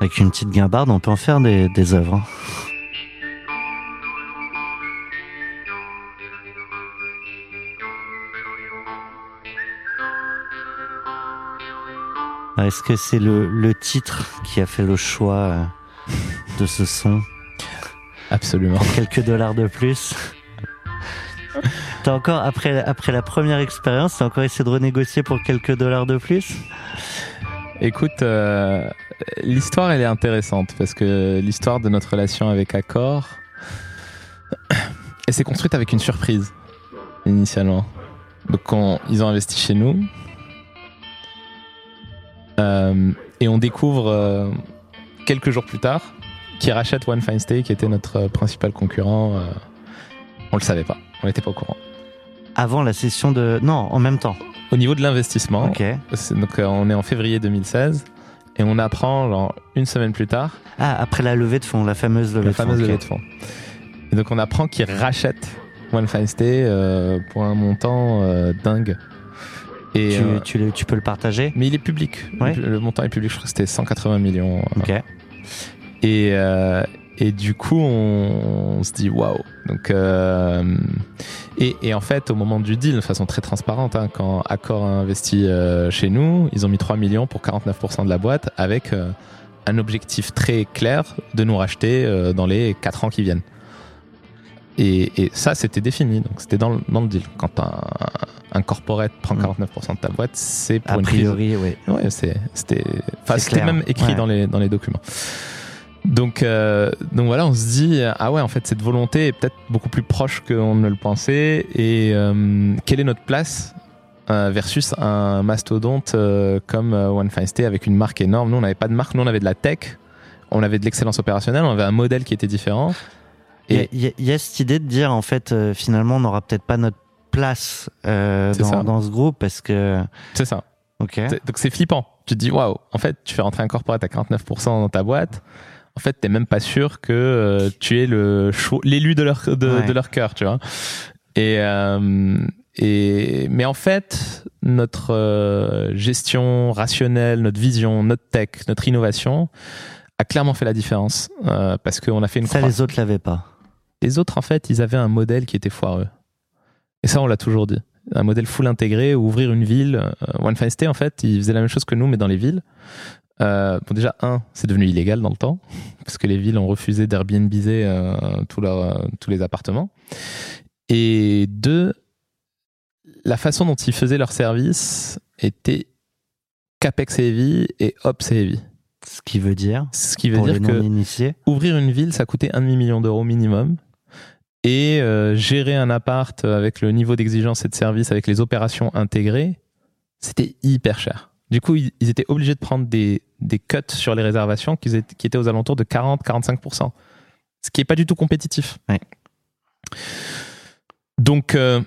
Avec une petite guimbarde, on peut en faire des, des œuvres. hein. Est-ce que c'est le, le titre qui a fait le choix euh, de ce son? Absolument. Quelques dollars de plus T'as encore, après, après la première expérience, t'as encore essayé de renégocier pour quelques dollars de plus? Écoute, euh, l'histoire elle est intéressante parce que l'histoire de notre relation avec Accor, elle s'est construite avec une surprise initialement. Donc quand ils ont investi chez nous et on découvre euh, quelques jours plus tard qu'ils rachètent One Fine Stay qui était notre euh, principal concurrent. euh, on le savait pas, on n'était pas au courant. Avant la session de... Non, en même temps. Au niveau de l'investissement, donc euh, on est en février 2016 et on apprend genre une semaine plus tard Ah, après la levée de fonds, la fameuse levée la de fonds. fameuse ok. levée de fonds. Et donc on apprend qu'ils rachètent One Fine Stay euh, pour un montant euh, dingue. Et, Tu, euh, tu, le- tu peux le partager mais il est public. Ouais. Le, le montant est public. Je crois que c'était 180 millions. Ok. Et, euh, et du coup, on, on se dit waouh. Donc, euh, et, et en fait, au moment du deal, de façon très transparente, hein, quand Accor a investi euh, chez nous, ils ont mis 3 millions pour 49% de la boîte avec euh, un objectif très clair de nous racheter dans les 4 ans qui viennent. Et, et ça, c'était défini. Donc, c'était dans, le- dans le deal. Quand un, un corporate prend Mm. 49% de ta boîte, c'est pour A une priori, oui. Ouais, c'est- c'était, c'était même écrit Ouais. dans les dans les documents. Donc euh, donc voilà, on se dit ah ouais, en fait cette volonté est peut-être beaucoup plus proche qu'on ne le pensait. Et euh, quelle est notre place euh, versus un mastodonte comme One Fine Stay avec une marque énorme? Nous on n'avait pas de marque, nous on avait de la tech, on avait de l'excellence opérationnelle, on avait un modèle qui était différent. Il y a- y, cette idée de dire, en fait, finalement, on n'aura peut-être pas notre place euh, dans, dans ce groupe parce que. c'est ça. Ok. Donc c'est flippant. Tu te dis waouh, en fait, tu fais rentrer un corporate à 49% dans ta boîte. En fait, t'es même pas sûr que euh, tu es le l'élu de leur de, Ouais. de leur cœur, tu vois. Et euh, et mais en fait, notre euh, gestion rationnelle, notre vision, notre tech, notre innovation a clairement fait la différence euh, parce qu'on a fait une Ça, les autres l'avaient pas. Les autres, en fait, ils avaient un modèle qui était foireux. Et ça, on l'a toujours dit. Un modèle full intégré, ouvrir une ville. Euh, One Fine Stay, en fait, ils faisaient la même chose que nous, mais dans les villes. Euh, bon, déjà, un, c'est devenu illégal dans le temps, parce que les villes ont refusé d'Airbnbiser euh, tous euh, tous les appartements. Et deux, la façon dont ils faisaient leur service était CAPEX heavy et OPS heavy. Ce qui veut dire, Ce qui veut dire que ouvrir une ville, ça coûtait un demi-million d'euros minimum. Et euh, gérer un appart avec le niveau d'exigence et de service, avec les opérations intégrées, c'était hyper cher. Du coup, ils, ils étaient obligés de prendre des, des cuts sur les réservations qui étaient, qui étaient aux alentours de 40-45%. Ce qui n'est pas du tout compétitif. Ouais. Donc, euh,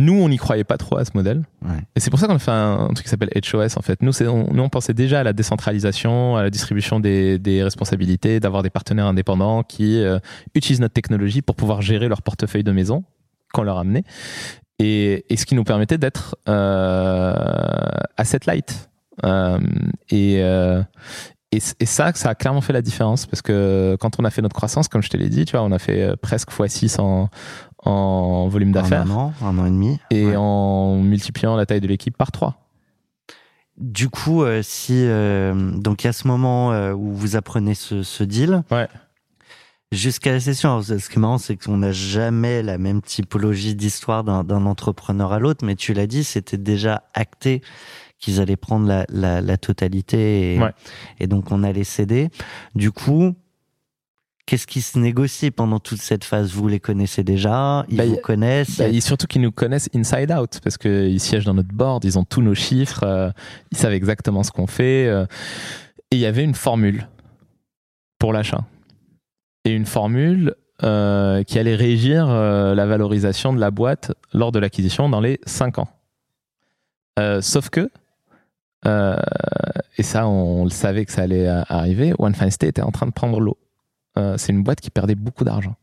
nous, on n'y croyait pas trop à ce modèle. Ouais. Et c'est pour ça qu'on a fait un, un truc qui s'appelle HOS en fait. Nous, on, nous, on pensait déjà à la décentralisation, à la distribution des, des responsabilités, d'avoir des partenaires indépendants qui euh, utilisent notre technologie pour pouvoir gérer leur portefeuille de maison qu'on leur amenait. Et, et ce qui nous permettait d'être euh, asset light. Euh, et, euh, et, ça, ça a clairement fait la différence parce que quand on a fait notre croissance, comme je te l'ai dit, tu vois, on a fait presque x6 en, en volume d'affaires un an, un an et demi. et Ouais. en multipliant la taille de l'équipe par 3. Du coup, euh, si euh, donc il y a ce moment euh, où vous apprenez ce, ce deal, Ouais. jusqu'à la session. Alors, ce qui est marrant, c'est qu'on n'a jamais la même typologie d'histoire d'un d'un entrepreneur à l'autre, mais tu l'as dit, c'était déjà acté qu'ils allaient prendre la, la, la totalité et, Ouais. et donc on allait céder. Du coup, qu'est-ce qui se négocie pendant toute cette phase? Vous les connaissez déjà, ils Bah, vous connaissent? Bah, et surtout qu'ils nous connaissent inside out parce qu'ils siègent dans notre board, ils ont tous nos chiffres, euh, ils savent exactement ce qu'on fait. euh, et il y avait une formule pour l'achat. Et une formule euh, qui allait régir la valorisation de la boîte lors de l'acquisition dans les 5 ans. Sauf que, et ça on, le savait que ça allait arriver, One Fine était en train de prendre l'eau. Euh, C'est une boîte qui perdait beaucoup d'argent.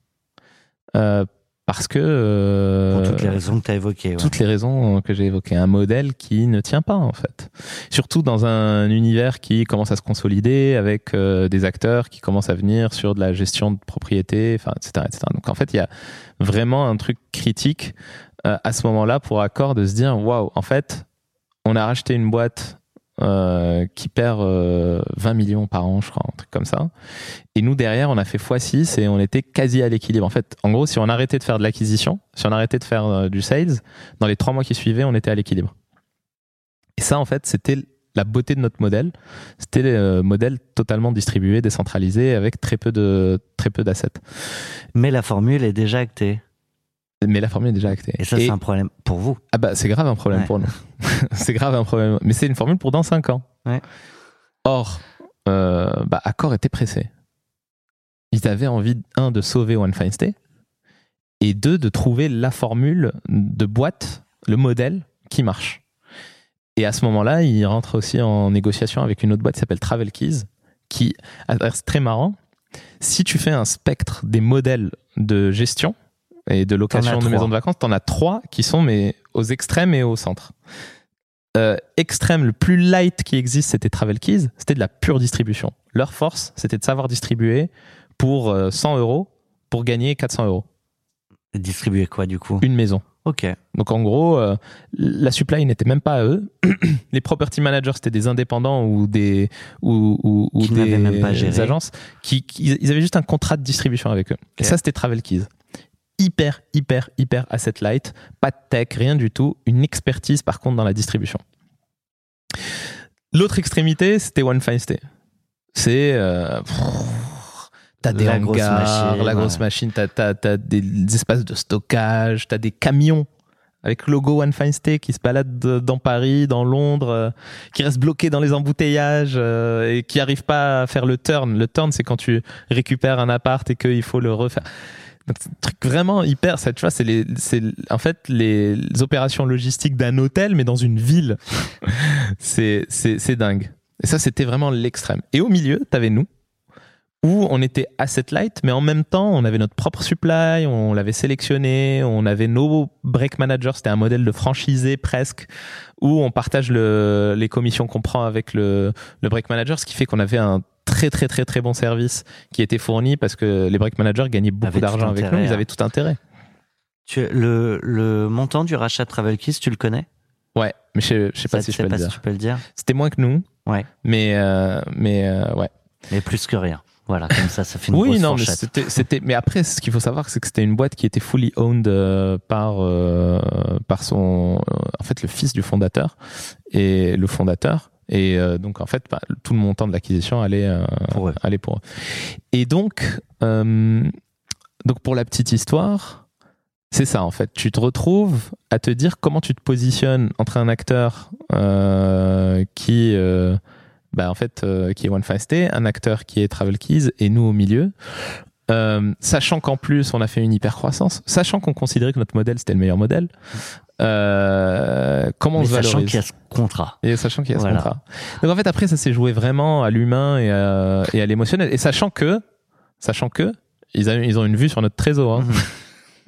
Euh, parce que... euh, pour toutes les raisons que tu as évoquées. ouais. toutes les raisons que j'ai évoquées. Un modèle qui ne tient pas, en fait. Surtout dans un univers qui commence à se consolider avec des acteurs qui commencent à venir sur de la gestion de propriété, enfin, etc., etc. Donc, en fait, il y a vraiment un truc critique à ce moment-là pour Accor de se dire, waouh, en fait, on a racheté une boîte euh, qui perd euh, 20 millions par an, je crois, un truc comme ça. Et nous, derrière, on a fait x6 et on était quasi à l'équilibre. En fait, en gros, si on arrêtait de faire de l'acquisition, si on arrêtait de faire euh, du sales, dans les trois mois qui suivaient, on était à l'équilibre. Et ça, en fait, c'était la beauté de notre modèle. C'était le modèle totalement distribué, décentralisé, avec très peu de très peu d'assets. Mais la formule est déjà actée. Mais la formule est déjà actée. Et ça, c'est un problème pour vous. Ah bah c'est grave un problème Ouais. pour nous. c'est grave un problème. Mais c'est une formule pour dans 5 ans. Ouais. Or, euh, bah, Accor était pressé. Ils avaient envie, un, de sauver One Fine Stay, et deux, de trouver la formule de boîte, le modèle qui marche. Et à ce moment-là, ils rentrent aussi en négociation avec une autre boîte qui s'appelle Travel Keys, qui, c'est très marrant, si tu fais un spectre des modèles de gestion et de location de trois. maisons de vacances, t'en as trois qui sont mais aux extrêmes et au centre. Euh, extrême, le plus light qui existe, c'était Travel Keys, c'était de la pure distribution. Leur force, c'était de savoir distribuer pour euh, 100 euros pour gagner 400 euros. Distribuer quoi, du coup? Une maison. Ok. Donc en gros, euh, la supply n'était même pas à eux. Les property managers c'était des indépendants ou des ou, ou, ou Qui des même pas agences qui, qui- ils avaient juste un contrat de distribution avec eux. Et ça c'était Travel Keys. Hyper, hyper, hyper asset light, pas de tech, rien du tout, une expertise par contre dans la distribution. L'autre extrémité, c'était One Fine Stay. C'est. euh, T'as des La grosse hangars, machine, la grosse ouais. machine, t'as, t'as- t'as des espaces de stockage, t'as des camions avec le logo One Fine Stay qui se baladent de- dans Paris, dans Londres, euh, qui restent bloqués dans les embouteillages euh, et qui n'arrivent pas à faire le turn. Le turn, c'est quand tu récupères un appart et qu'il faut le refaire. Donc, c'est un truc vraiment hyper, ça, tu vois, c'est les, c'est en fait les, les opérations logistiques d'un hôtel, mais dans une ville. c'est, c'est, c'est dingue. Et ça, c'était vraiment l'extrême. Et au milieu, t'avais nous, où on était asset light, mais en même temps, on avait notre propre supply, on l'avait sélectionné, on avait nos break managers, c'était un modèle de franchisé presque, où on partage le, les commissions qu'on prend avec le, le break manager, ce qui fait qu'on avait un très très très très bon service qui était fourni parce que les break managers gagnaient beaucoup d'argent avec nous, ils hein. avaient tout intérêt. Tu, le, le montant du rachat de tu le connais? Ouais, mais je, je sais pas si tu je peux pas si tu peux le dire. C'était moins que nous, Ouais. mais euh, mais euh, ouais. Mais plus que rien. Voilà, comme ça, ça fait une Oui, non, mais c'était, c'était, mais après, ce qu'il faut savoir, c'est que c'était une boîte qui était fully owned euh, par euh, par son, euh, en fait, le fils du fondateur et le fondateur. Et euh, donc, en fait, bah, tout le montant de l'acquisition allait euh, Pour eux. allait pour eux. Et donc, euh, donc pour la petite histoire, c'est ça en fait. Tu te retrouves à te dire comment tu te positionnes entre un acteur qui bah, en fait, qui est One Fast Stay, un acteur qui est Travel Keys et nous au milieu. Euh, sachant qu'en plus on a fait une hyper croissance, sachant qu'on considérait que notre modèle c'était le meilleur modèle, euh, comment on se sachant valorise qu'il y a ce contrat. et sachant qu'il y a Voilà. ce contrat. Donc en fait après ça s'est joué vraiment à l'humain et à, et à l'émotionnel et sachant que sachant que ils, a- ils ont une vue sur notre trésor. hein. Mhm.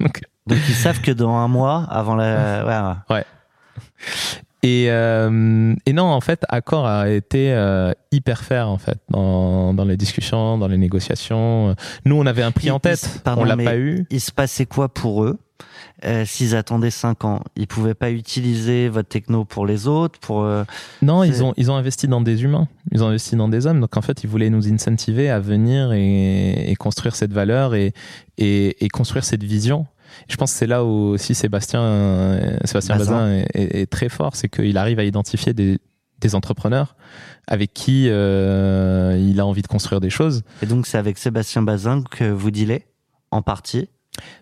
Donc, Donc ils savent que dans un mois, avant la. Ouais, ouais. Et, euh, et non, en fait, Accor a été euh, hyper fair en fait dans, dans les discussions, dans les négociations. Nous, on avait un prix Il- en il- tête, pardon, on l'a pas eu. Il se passait quoi pour eux Euh, S'ils attendaient 5 ans, ils pouvaient pas utiliser votre techno pour les autres, pour. euh, Non, ils ont ils ont investi dans des humains, ils ont investi dans des hommes. Donc en fait, ils voulaient nous incentiver à venir et, et construire cette valeur et, et, et construire cette vision. Je pense que c'est là où aussi Sébastien euh, Sébastien Bazin. Bazin est, est- est très fort, c'est qu'il arrive à identifier des, des entrepreneurs avec qui euh, il a envie de construire des choses. Et donc c'est avec Sébastien Bazin que vous dealez, en partie?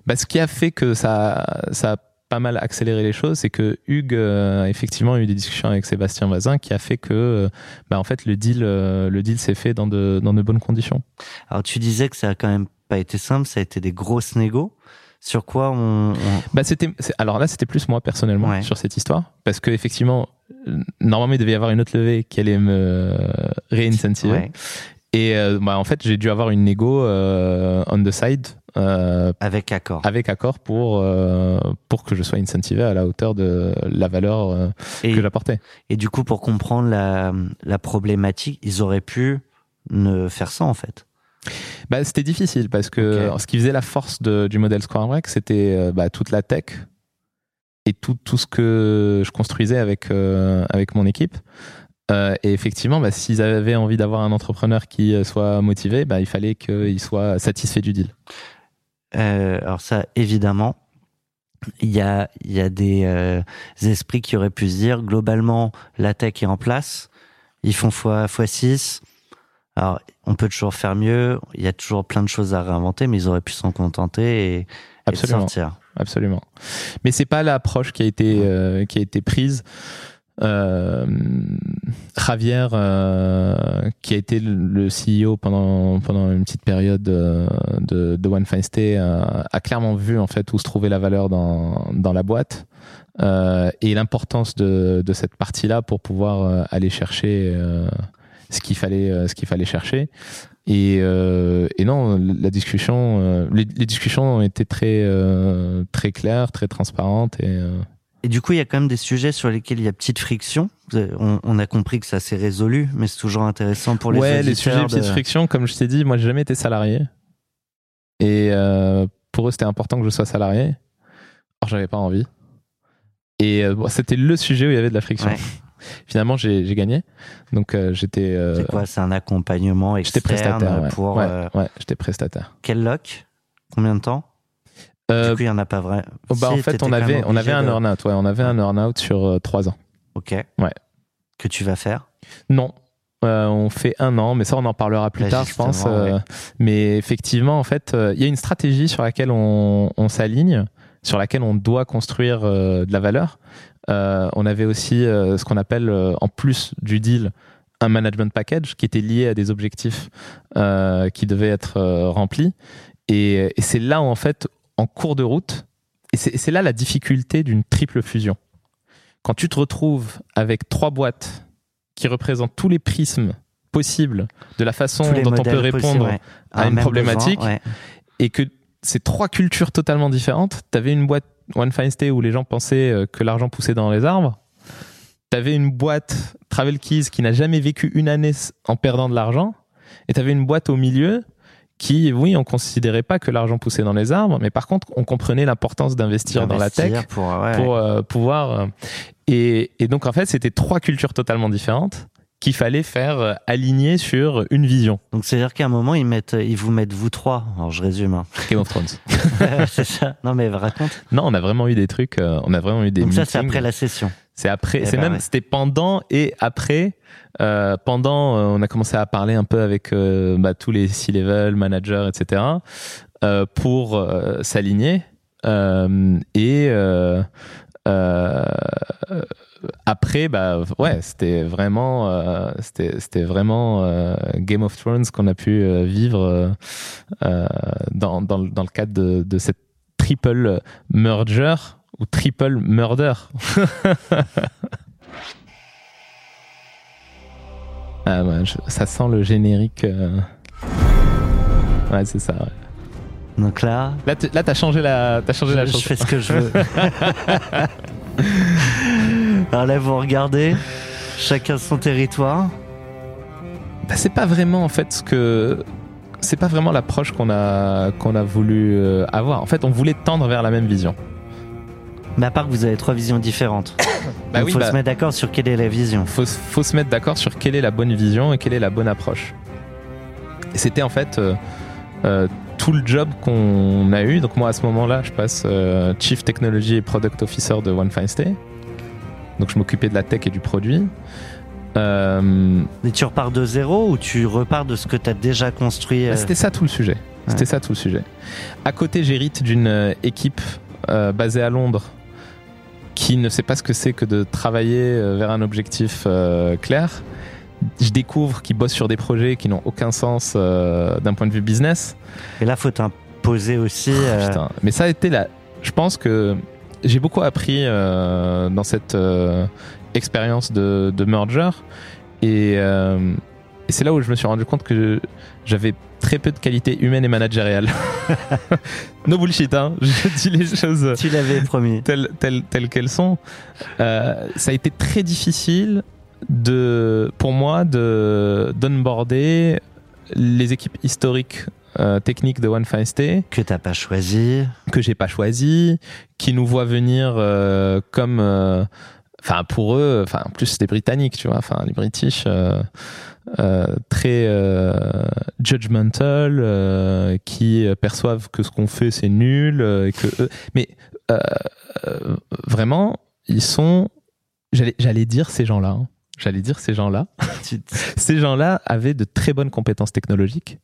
Bah, ce qui a fait que ça, ça a pas mal accéléré les choses, c'est que Hugues euh, a effectivement eu des discussions avec Sébastien Bazin qui a fait que euh, bah, en fait le deal, euh, le deal s'est fait dans de, dans de bonnes conditions. Alors tu disais que ça a quand même pas été simple, ça a été des grosses négos. Sur quoi on. on- Bah, c'était, alors là, c'était plus moi personnellement Ouais. sur cette histoire, parce que effectivement, normalement, il devait y avoir une autre levée qui allait me réincentiver. Ouais. Et euh, bah, en fait, j'ai dû avoir une négo euh, on the side euh, Avec accord. avec accord pour pour que je sois incentivé à la hauteur de la valeur Et, que j'apportais. et du coup, pour comprendre la, la problématique, ils auraient pu ne faire ça en fait. Bah, c'était difficile parce que ce qui faisait la force de- du modèle Square Break, c'était euh, bah, toute la tech et tout, tout ce que je construisais avec, euh, avec mon équipe. Euh, et effectivement, bah, s'ils avaient envie d'avoir un entrepreneur qui soit motivé, bah, il fallait qu'il soit satisfait du deal. Euh, alors ça, évidemment, il y a, y a des esprits qui auraient pu se dire, globalement, la tech est en place, ils font x, fois 6 Alors, on peut toujours faire mieux, il y a toujours plein de choses à réinventer, mais ils auraient pu s'en contenter et, et Absolument. sortir. Absolument. Mais c'est pas l'approche qui a été euh, qui a été prise. Euh, Javier, euh, qui a été le CEO pendant pendant une petite période de, de One Fine Stay, euh, a clairement vu en fait où se trouvait la valeur dans dans la boîte et l'importance de de cette partie-là pour pouvoir aller chercher ce qu'il fallait euh, ce qu'il fallait chercher. Et, euh, et non, la discussion, euh, les, les discussions ont été très très claires, très transparentes et Et du coup, il y a quand même des sujets sur lesquels il y a petite friction. On, on a compris que ça s'est résolu, mais c'est toujours intéressant pour les ouais, les sujets de petite friction, comme je t'ai dit, moi j'ai jamais été salarié et euh, pour eux c'était important que je sois salarié. Or j'avais pas envie. Et euh, bon, c'était le sujet où il y avait de la friction. Ouais. Finalement, j'ai gagné, donc euh, j'étais euh, C'est quoi C'est un accompagnement externe prestataire. Ouais, pour ouais, euh, ouais, j'étais prestataire. quel loc Combien de temps? Du coup, il y en a pas vrai. oh, bah, Si, en fait, on avait, on avait un de- earn-out. Ouais, on avait un earn-out sur trois ans. Ok. Ouais. Que tu vas faire? Non. Euh, on fait un an, mais ça on en parlera plus Là, tard, je pense. Euh, ouais. Mais effectivement, en fait, euh, il y a une stratégie sur laquelle on, on s'aligne, sur laquelle on doit construire de la valeur. Euh, on avait aussi euh, ce qu'on appelle, euh, en plus du deal, un management package qui était lié à des objectifs qui devaient être remplis. Et, et c'est là où, en fait, en cours de route, et c'est là la difficulté d'une triple fusion. Quand tu te retrouves avec trois boîtes qui représentent tous les prismes possibles de la façon dont on peut répondre ouais. à Un une problématique, besoin, ouais. et que ces trois cultures totalement différentes, tu avais une boîte One Fine Stay où les gens pensaient euh, que l'argent poussait dans les arbres. Tu avais une boîte Travel Keys qui n'a jamais vécu une année en perdant de l'argent. Et tu avais une boîte au milieu qui, oui, on considérait pas que l'argent poussait dans les arbres, mais par contre, on comprenait l'importance d'investir dans la tech Pour, ouais, pour euh, pouvoir. euh, et, et donc, en fait, c'était trois cultures totalement différentes qu'il fallait faire euh, aligner sur une vision. Donc c'est-à-dire qu'à un moment ils mettent, ils vous mettent vous trois. Alors je résume. hein. Game of Thrones. c'est ça. Non mais raconte. Non, on a vraiment eu des trucs, euh, on a vraiment eu des Donc ça c'est après la session. C'est après, Eh c'est ben même, ouais. c'était pendant et après. Euh, pendant, euh, on a commencé à parler un peu avec euh, bah, tous les C-level, managers, etc. euh, pour euh, s'aligner. Euh, et euh, euh, après, bah ouais, c'était vraiment, euh, c'était, vraiment euh, Game of Thrones qu'on a pu euh, vivre euh, dans, dans, le- dans le cadre de, de cette triple merger ou triple murder. ah ouais, je- ça sent le générique. euh. Ouais, c'est ça. ouais. Donc là, Là, t'as changé la, t'as changé je, la je chose. fais ce que je veux. Alors là vous regardez, chacun son territoire. Bah, c'est pas vraiment en fait ce que c'est pas vraiment l'approche qu'on a qu'on a voulu euh, avoir. En fait, on voulait tendre vers la même vision. Mais à part que vous avez trois visions différentes. Bah Donc oui, faut bah, se mettre d'accord sur quelle est la vision. faut, faut se mettre d'accord sur quelle est la bonne vision et quelle est la bonne approche. Et c'était en fait euh, euh, tout le job qu'on a eu. Donc moi à ce moment-là, je passe Chief Technology et Product Officer de One Fine Stay. Donc je m'occupais de la tech et du produit. Euh, Et tu repars de zéro ou tu repars de ce que tu as déjà construit euh, C'était ça tout le sujet. C'était Ouais. ça tout le sujet. À côté, j'hérite d'une euh, équipe euh, basée à Londres qui ne sait pas ce que c'est que de travailler vers un objectif clair. Je découvre qu'ils bossent sur des projets qui n'ont aucun sens d'un point de vue business. Et là, faut t'imposer aussi. Putain. Mais ça a été la. Je pense que j'ai beaucoup appris euh, dans cette euh, expérience de, de merger. Et, euh, et c'est là où je me suis rendu compte que j'avais très peu de qualité humaine et managériale. no bullshit, hein. Je dis les choses tu l'avais promis. telles, telles, telles qu'elles sont. Ça a été très difficile de, pour moi de d'onboarder les équipes historiques euh, techniques de One Fine Stay Que t'as pas choisi. que j'ai pas choisi, qui nous voient venir euh, comme, euh, enfin pour eux, enfin en plus des Britanniques, tu vois, enfin les British euh, euh, très euh, judgmental, euh, qui perçoivent que ce qu'on fait c'est nul, euh, et que eux- mais vraiment ils sont, j'allais j'allais dire ces gens-là. hein. J'allais dire ces gens-là. Tu- Ces gens-là avaient de très bonnes compétences technologiques,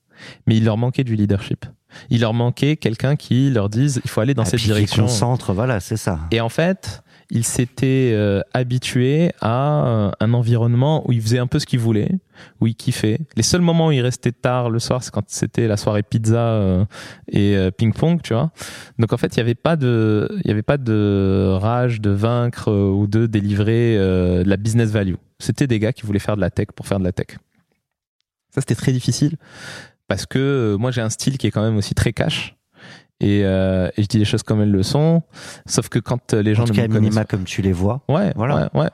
mais il leur manquait du leadership. Il leur manquait quelqu'un qui leur dise il faut aller dans Ah, cette direction. concentre, voilà, c'est ça. Et en fait, ils s'étaient euh, habitués à euh, un environnement où ils faisaient un peu ce qu'ils voulaient, où ils kiffaient. Les seuls moments où ils restaient tard le soir, c'est quand c'était la soirée pizza euh, et euh, ping-pong, tu vois. Donc en fait, il n'y avait pas de, il y avait pas de rage de vaincre euh, ou de délivrer euh, de la business value. C'était des gars qui voulaient faire de la tech pour faire de la tech. Ça, c'était très difficile parce que euh, moi, j'ai un style qui est quand même aussi très cash. Et, euh, et je dis les choses comme elles le sont. Sauf que quand euh, les gens En tout ne cas, me à connaissent minima, comme tu les vois. Ouais, Voilà. ouais, ouais.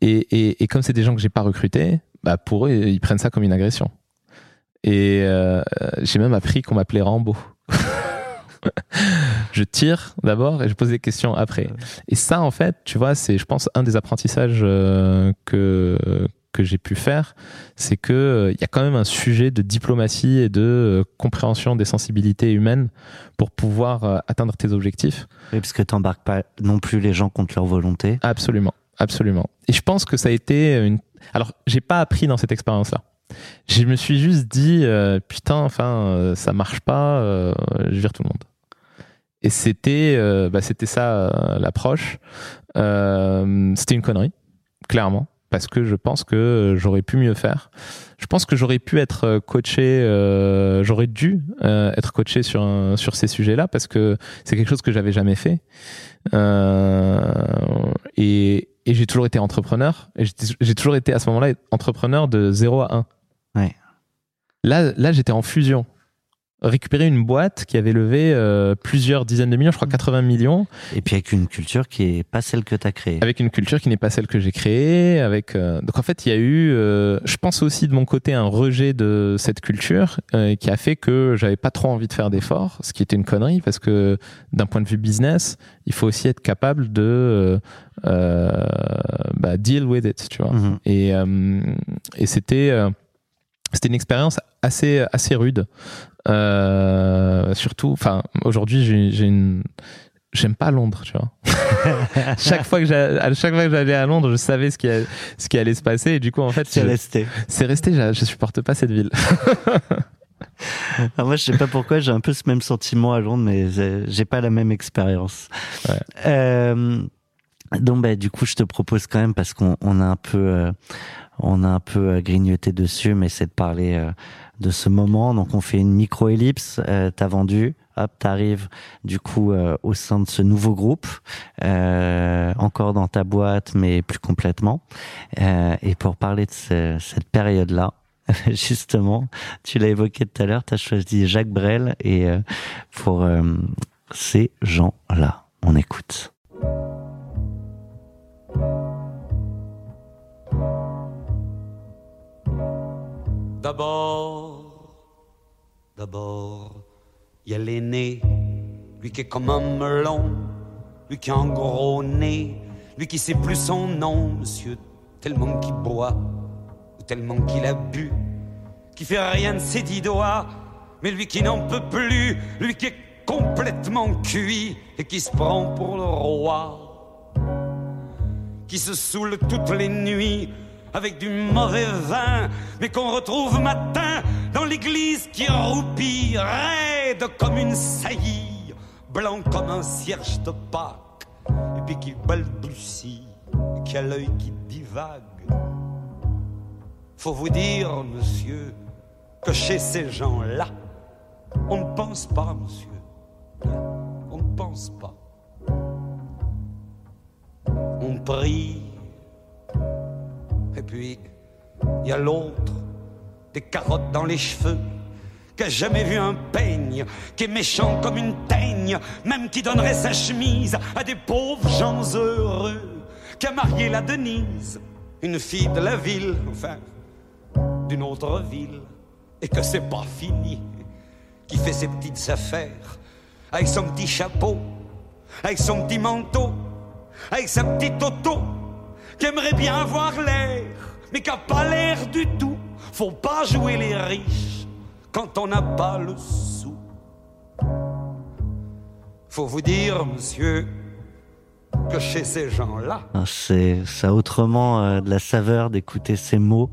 Et, et, et comme c'est des gens que j'ai pas recrutés, bah pour eux, ils prennent ça comme une agression. Et euh, j'ai même appris qu'on m'appelait Rambo. je tire d'abord et je pose des questions après. Et ça, en fait, tu vois, c'est, je pense, un des apprentissages que que j'ai pu faire, c'est que euh, il y a quand même un sujet de diplomatie et de euh, compréhension des sensibilités humaines pour pouvoir euh, atteindre tes objectifs. Oui, parce que t'embarques pas non plus les gens contre leur volonté. Absolument, absolument. Et je pense que ça a été une. Alors, j'ai pas appris dans cette expérience-là. Je me suis juste dit, euh, putain, enfin, euh, ça marche pas, euh, je vire tout le monde. Et c'était, euh, bah, c'était ça euh, l'approche. Euh, c'était une connerie, clairement, parce que je pense que j'aurais pu mieux faire. Je pense que j'aurais pu être euh, coaché, euh, j'aurais dû euh, être coaché sur un- sur ces sujets-là parce que c'est quelque chose que j'avais jamais fait. Euh, et et j'ai toujours été entrepreneur. Et j'ai toujours été à ce moment-là entrepreneur de 0 à 1. Ouais. Là, là j'étais en fusion. Récupérer une boîte qui avait levé euh, plusieurs dizaines de millions, je crois 80 millions, Et puis avec une culture qui est pas celle que t'as créée. avec une culture qui n'est pas celle que j'ai créée. Avec euh, donc en fait, il y a eu, euh, je pense aussi de mon côté, un rejet de cette culture qui a fait que j'avais pas trop envie de faire d'efforts, ce qui était une connerie parce que d'un point de vue business, il faut aussi être capable de bah, deal with it, tu vois. Mhm. Et, et c'était c'était une expérience assez assez rude. Euh, surtout, enfin aujourd'hui j'ai j'ai une j'aime pas Londres, tu vois. chaque fois que chaque fois que j'allais à Londres, je savais ce qui a- ce qui allait se passer et du coup en fait C'est resté. c'est resté. Je, je supporte pas cette ville. Moi, je sais pas pourquoi, j'ai un peu ce même sentiment à Londres, mais j'ai- j'ai pas la même expérience. Ouais. Euh, donc, bah, du coup, je te propose quand même, parce qu'on on a un peu, euh, on a un peu euh, grignoté dessus, mais c'est de parler euh, de ce moment. Donc, on fait une micro-ellipse. Euh, T'as vendu, hop, t'arrives du coup au sein de ce nouveau groupe, encore dans ta boîte, mais plus complètement. Et pour parler de ce- cette période-là, justement, tu l'as évoqué tout à l'heure, tu as choisi Jacques Brel et pour ces gens-là, on écoute. D'abord, d'abord, il y a l'aîné, lui qui est comme un melon, lui qui a un gros nez, lui qui sait plus son nom, monsieur, tellement qu'il boit, ou tellement qu'il a bu, qui fait rien de ses dix doigts, mais lui qui n'en peut plus, lui qui est complètement cuit et qui se prend pour le roi qui se saoule toutes les nuits avec du mauvais vin, mais qu'on retrouve matin dans l'église qui roupille, raide comme une saillie, blanc comme un cierge de Pâques, et puis qui balbutie, et qui a l'œil qui divague. Faut vous dire, monsieur, que chez ces gens-là, on ne pense pas, monsieur. On ne pense pas on prie. Et puis, il y a l'autre, des carottes dans les cheveux, qui a jamais vu un peigne, qui est méchant comme une teigne, même qui donnerait sa chemise à des pauvres gens heureux, qui a marié la Denise, une fille de la ville, enfin, d'une autre ville, et que c'est pas fini, qui fait ses petites affaires, avec son petit chapeau, avec son petit manteau, avec sa petite auto, qui aimerait bien avoir l'air, mais qui a pas l'air du tout. Faut pas jouer les riches quand on n'a pas le sou. Faut vous dire, monsieur, que chez ces gens-là, C'est ça a autrement euh, de la saveur d'écouter ces mots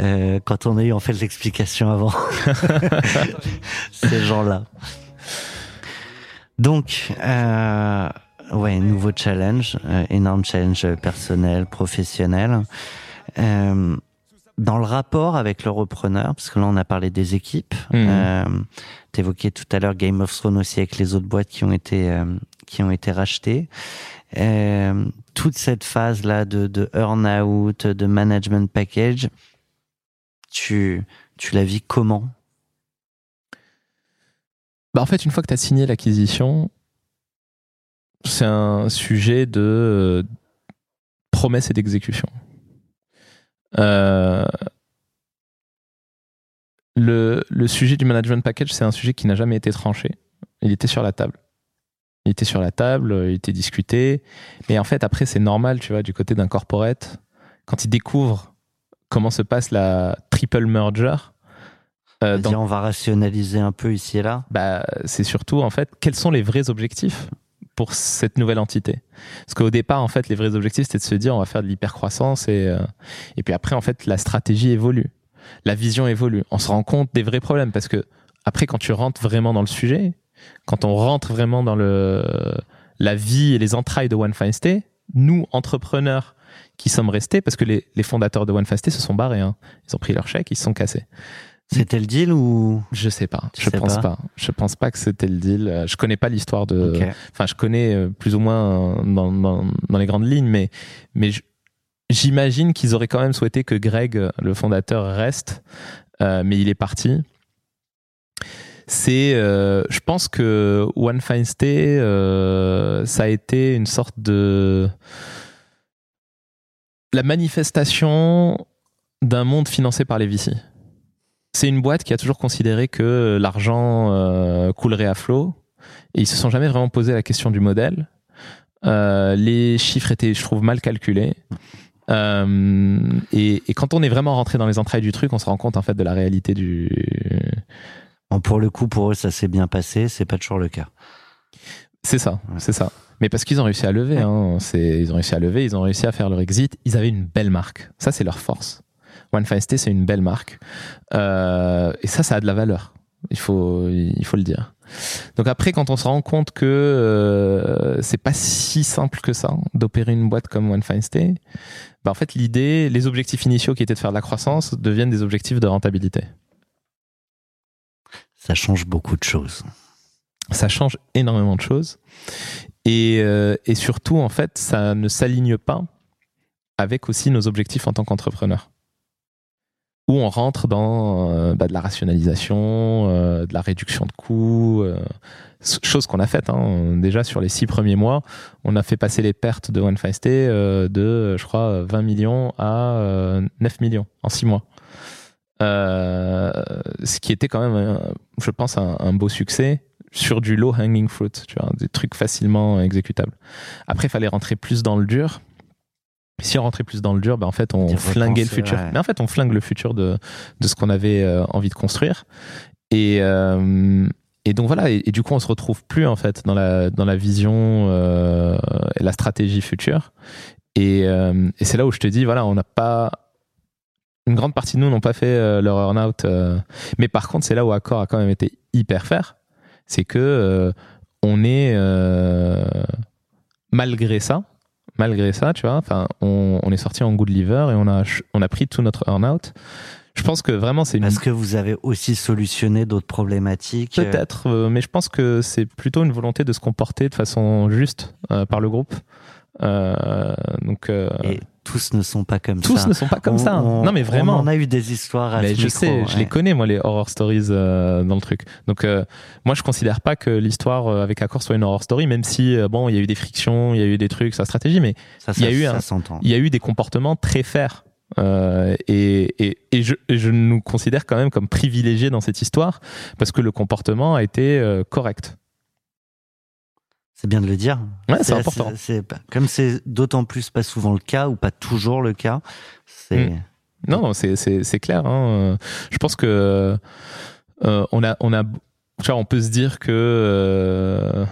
euh, quand on a eu en fait l'explication avant. ces gens-là. Donc, euh, ouais, nouveau challenge, euh, énorme challenge personnel, professionnel. Euh, dans le rapport avec le repreneur, parce que là on a parlé des équipes, Mhm. euh, t'évoquais tout à l'heure Game of Thrones aussi avec les autres boîtes qui ont été euh, qui ont été rachetées. Toute cette phase là de, de earn out, de management package, tu tu la vis comment? Bah, en fait, une fois que tu as signé l'acquisition, c'est un sujet de euh, promesse et d'exécution. Euh, le, le sujet du management package, c'est un sujet qui n'a jamais été tranché. Il était sur la table. Il était sur la table, il était discuté. Mais en fait, après, c'est normal, tu vois, du côté d'un corporate, quand il découvre comment se passe la triple merger. euh, dans- on va rationaliser un peu ici et là. bah, c'est surtout en fait quels sont les vrais objectifs pour cette nouvelle entité. Parce qu'au départ, en fait, les vrais objectifs, c'était de se dire on va faire de l'hypercroissance et, euh, et puis après, en fait, la stratégie évolue, la vision évolue. On se rend compte des vrais problèmes parce que après, quand tu rentres vraiment dans le sujet, quand on rentre vraiment dans le, la vie et les entrailles de One Fine nous, entrepreneurs qui sommes restés, parce que les, les fondateurs de One Fine se sont barrés, hein. ils ont pris leur chèque, ils se sont cassés. C'était le deal ou? Je sais pas. Tu je sais pense pas? pas. Je pense pas que c'était le deal. Euh, Je connais pas l'histoire de. Enfin, je connais euh, plus ou moins dans, dans, dans les grandes lignes, mais mais j'imagine qu'ils auraient quand même souhaité que Greg, euh, le fondateur, reste, euh, mais il est parti. C'est, euh, je pense que One Fine Stay, euh, ça a été une sorte de la manifestation d'un monde financé par les VC. C'est une boîte qui a toujours considéré que l'argent euh, coulerait à flot et ils se sont jamais vraiment posé la question du modèle. Euh, les chiffres étaient, je trouve, mal calculés. Euh, et, et quand on est vraiment rentré dans les entrailles du truc, on se rend compte en fait de la réalité du. Bon, Pour le coup, pour eux, ça s'est bien passé. C'est pas toujours le cas. C'est ça, Ouais. c'est ça. Mais parce qu'ils ont réussi à lever, hein, ils ont réussi à lever, ils ont réussi à faire leur exit. Ils avaient une belle marque. Ça, c'est leur force. One Fine Stay, c'est une belle marque. Euh, et ça, ça a de la valeur. Il faut, il faut le dire. Donc après, quand on se rend compte que euh, c'est pas si simple que ça d'opérer une boîte comme One Fine Stay, bah en fait, l'idée, les objectifs initiaux qui étaient de faire de la croissance deviennent des objectifs de rentabilité. Ça change beaucoup de choses. ça change énormément de choses. Et, euh, et surtout, en fait, ça ne s'aligne pas avec aussi nos objectifs en tant qu'entrepreneur. Où on rentre dans euh, bah, de la rationalisation, euh, de la réduction de coûts, euh, chose qu'on a faite. hein. Déjà, sur les six premiers mois, on a fait passer les pertes de One Fine Stay euh, de, je crois, 20 millions à euh, 9 millions en six mois. Euh, ce qui était quand même, je pense, un, un beau succès sur du low hanging fruit, tu vois, des trucs facilement exécutables. Après, il fallait rentrer plus dans le dur. Si on rentrait plus dans le dur, ben en fait, on flinguait le futur. ouais. Mais en fait, on flingue le futur de, de ce qu'on avait euh, envie de construire. Et, euh, et donc voilà, et, et du coup, on se retrouve plus en fait dans la, dans la vision euh, et la stratégie future. Et, et c'est là où je te dis, voilà, on n'a pas. Une grande partie de nous n'ont pas fait leur earn-out. mais par contre, c'est là où Accor a quand même été hyper faire. C'est que on est. malgré ça, malgré ça, tu vois, enfin, on, on est sorti en good liver et on a, on a pris tout notre earn-out. Je pense que vraiment, c'est une. Est-ce que vous avez aussi solutionné d'autres problématiques euh, Peut-être, euh, mais je pense que c'est plutôt une volonté de se comporter de façon juste euh, par le groupe. Euh, donc, Et tous ne sont pas comme tous ça. ne sont pas comme On- ça. on- non, mais vraiment. On en a eu des histoires à Mais ce je micro, sais, je les connais moi les horror stories euh, dans le truc. Donc euh, moi je considère pas que l'histoire euh, avec Accor soit une horror story, même si euh, bon il y a eu des frictions, il y a eu des trucs, sa stratégie, mais Ça, il y a eu un- il y a eu des comportements très fairs. Euh, et, et, et je, et je nous considère quand même comme privilégiés dans cette histoire parce que le comportement a été euh, correct. C'est bien de le dire. Ouais, c'est important. c'est comme c'est d'autant plus pas souvent le cas ou pas toujours le cas. C'est Mm. Non, non, c'est clair. hein. Je pense que euh, on a on a tu vois, on peut se dire que euh,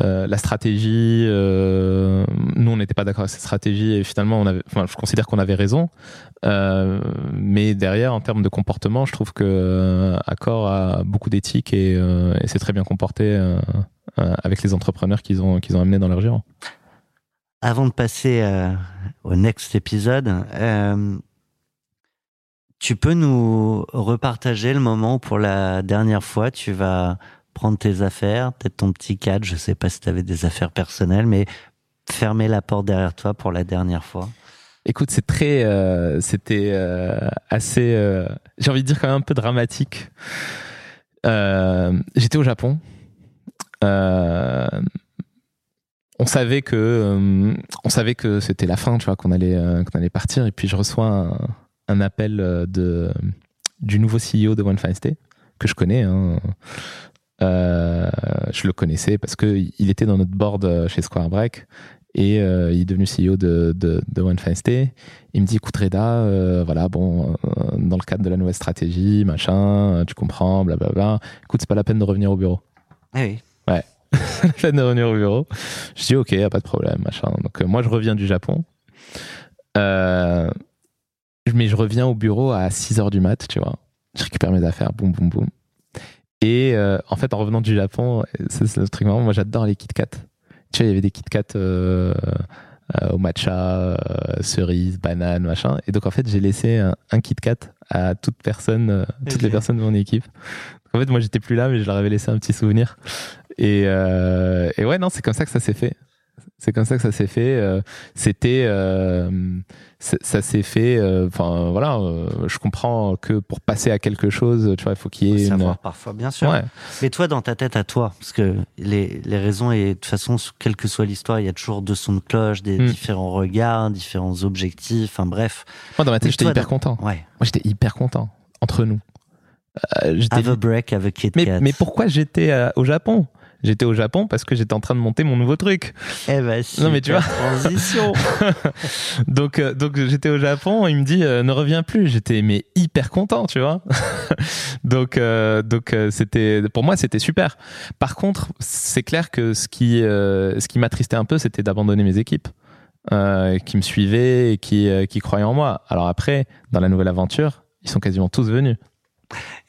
euh, la stratégie, nous on n'était pas d'accord avec cette stratégie et finalement on avait, enfin je considère qu'on avait raison, mais derrière en termes de comportement, je trouve que Accor a beaucoup d'éthique et, et s'est très bien comporté avec les entrepreneurs qu'ils ont qu'ils ont amenés dans leur giron. Avant de passer euh, au next épisode, euh, tu peux nous repartager le moment où pour la dernière fois tu vas prendre tes affaires, peut-être ton petit cadre, je sais pas si tu avais des affaires personnelles, mais fermer la porte derrière toi pour la dernière fois. Écoute, c'est très, euh, c'était euh, assez, euh, j'ai envie de dire quand même un peu dramatique. Euh, J'étais au Japon. Euh, on savait que, euh, on savait que c'était la fin, tu vois, qu'on allait, euh, qu'on allait partir. Et puis je reçois un, appel de du nouveau CEO de One que je connais. hein. Je le connaissais parce que il était dans notre board chez Square Break Et il est devenu CEO de, de. Il me dit, écoute Reda, voilà, bon, dans le cadre de la nouvelle stratégie, machin, tu comprends, blablabla. Écoute, c'est pas la peine de revenir au bureau. Ah oui. la peine de revenir au bureau. Je dis, ok, y a pas de problème, machin. Donc euh, moi, je reviens du Japon. Euh, mais je reviens au bureau à 6 heures du mat, tu vois. Je récupère mes affaires, boum, boum, boum. Et euh, en fait, en revenant du Japon, c'est le truc marrant, moi j'adore les Kit Kat. Tu vois, il y avait des Kit Kat euh, euh, au matcha, cerise, banane, machin. Et donc en fait, j'ai laissé un, un Kit Kat à toute personne, toutes les personnes de mon équipe. En fait, moi j'étais plus là, mais je leur avais laissé un petit souvenir. Et, euh, et ouais, non, c'est comme ça que ça s'est fait. C'est comme ça que ça s'est fait. Euh, C'était, euh, ça s'est fait. euh, Enfin voilà, je comprends que pour passer à quelque chose, tu vois, il faut qu'il y ait une. savoir parfois, bien sûr. Ouais. Mais toi, dans ta tête à toi, parce que les, les raisons, et de toute façon, quelle que soit l'histoire, il y a toujours deux sons de cloche, des Hmm. différents regards, différents objectifs, enfin bref. Moi dans ma tête, j'étais hyper dans- content. Ouais. Moi j'étais hyper content entre nous. J'étais- Have a break avec Kit mais, mais pourquoi j'étais au Japon? J'étais au Japon parce que j'étais en train de monter mon nouveau truc. Eh ben, Non, mais tu vois. transition. donc, euh, donc j'étais au Japon, il me dit euh, ne reviens plus. J'étais mais hyper content, tu vois. donc, euh, donc euh, c'était pour moi c'était super. Par contre, c'est clair que ce qui euh, ce qui m'attristait un peu, c'était d'abandonner mes équipes. euh, qui me suivaient et qui, euh, qui croyaient en moi. Alors après, dans la nouvelle aventure, ils sont quasiment tous venus.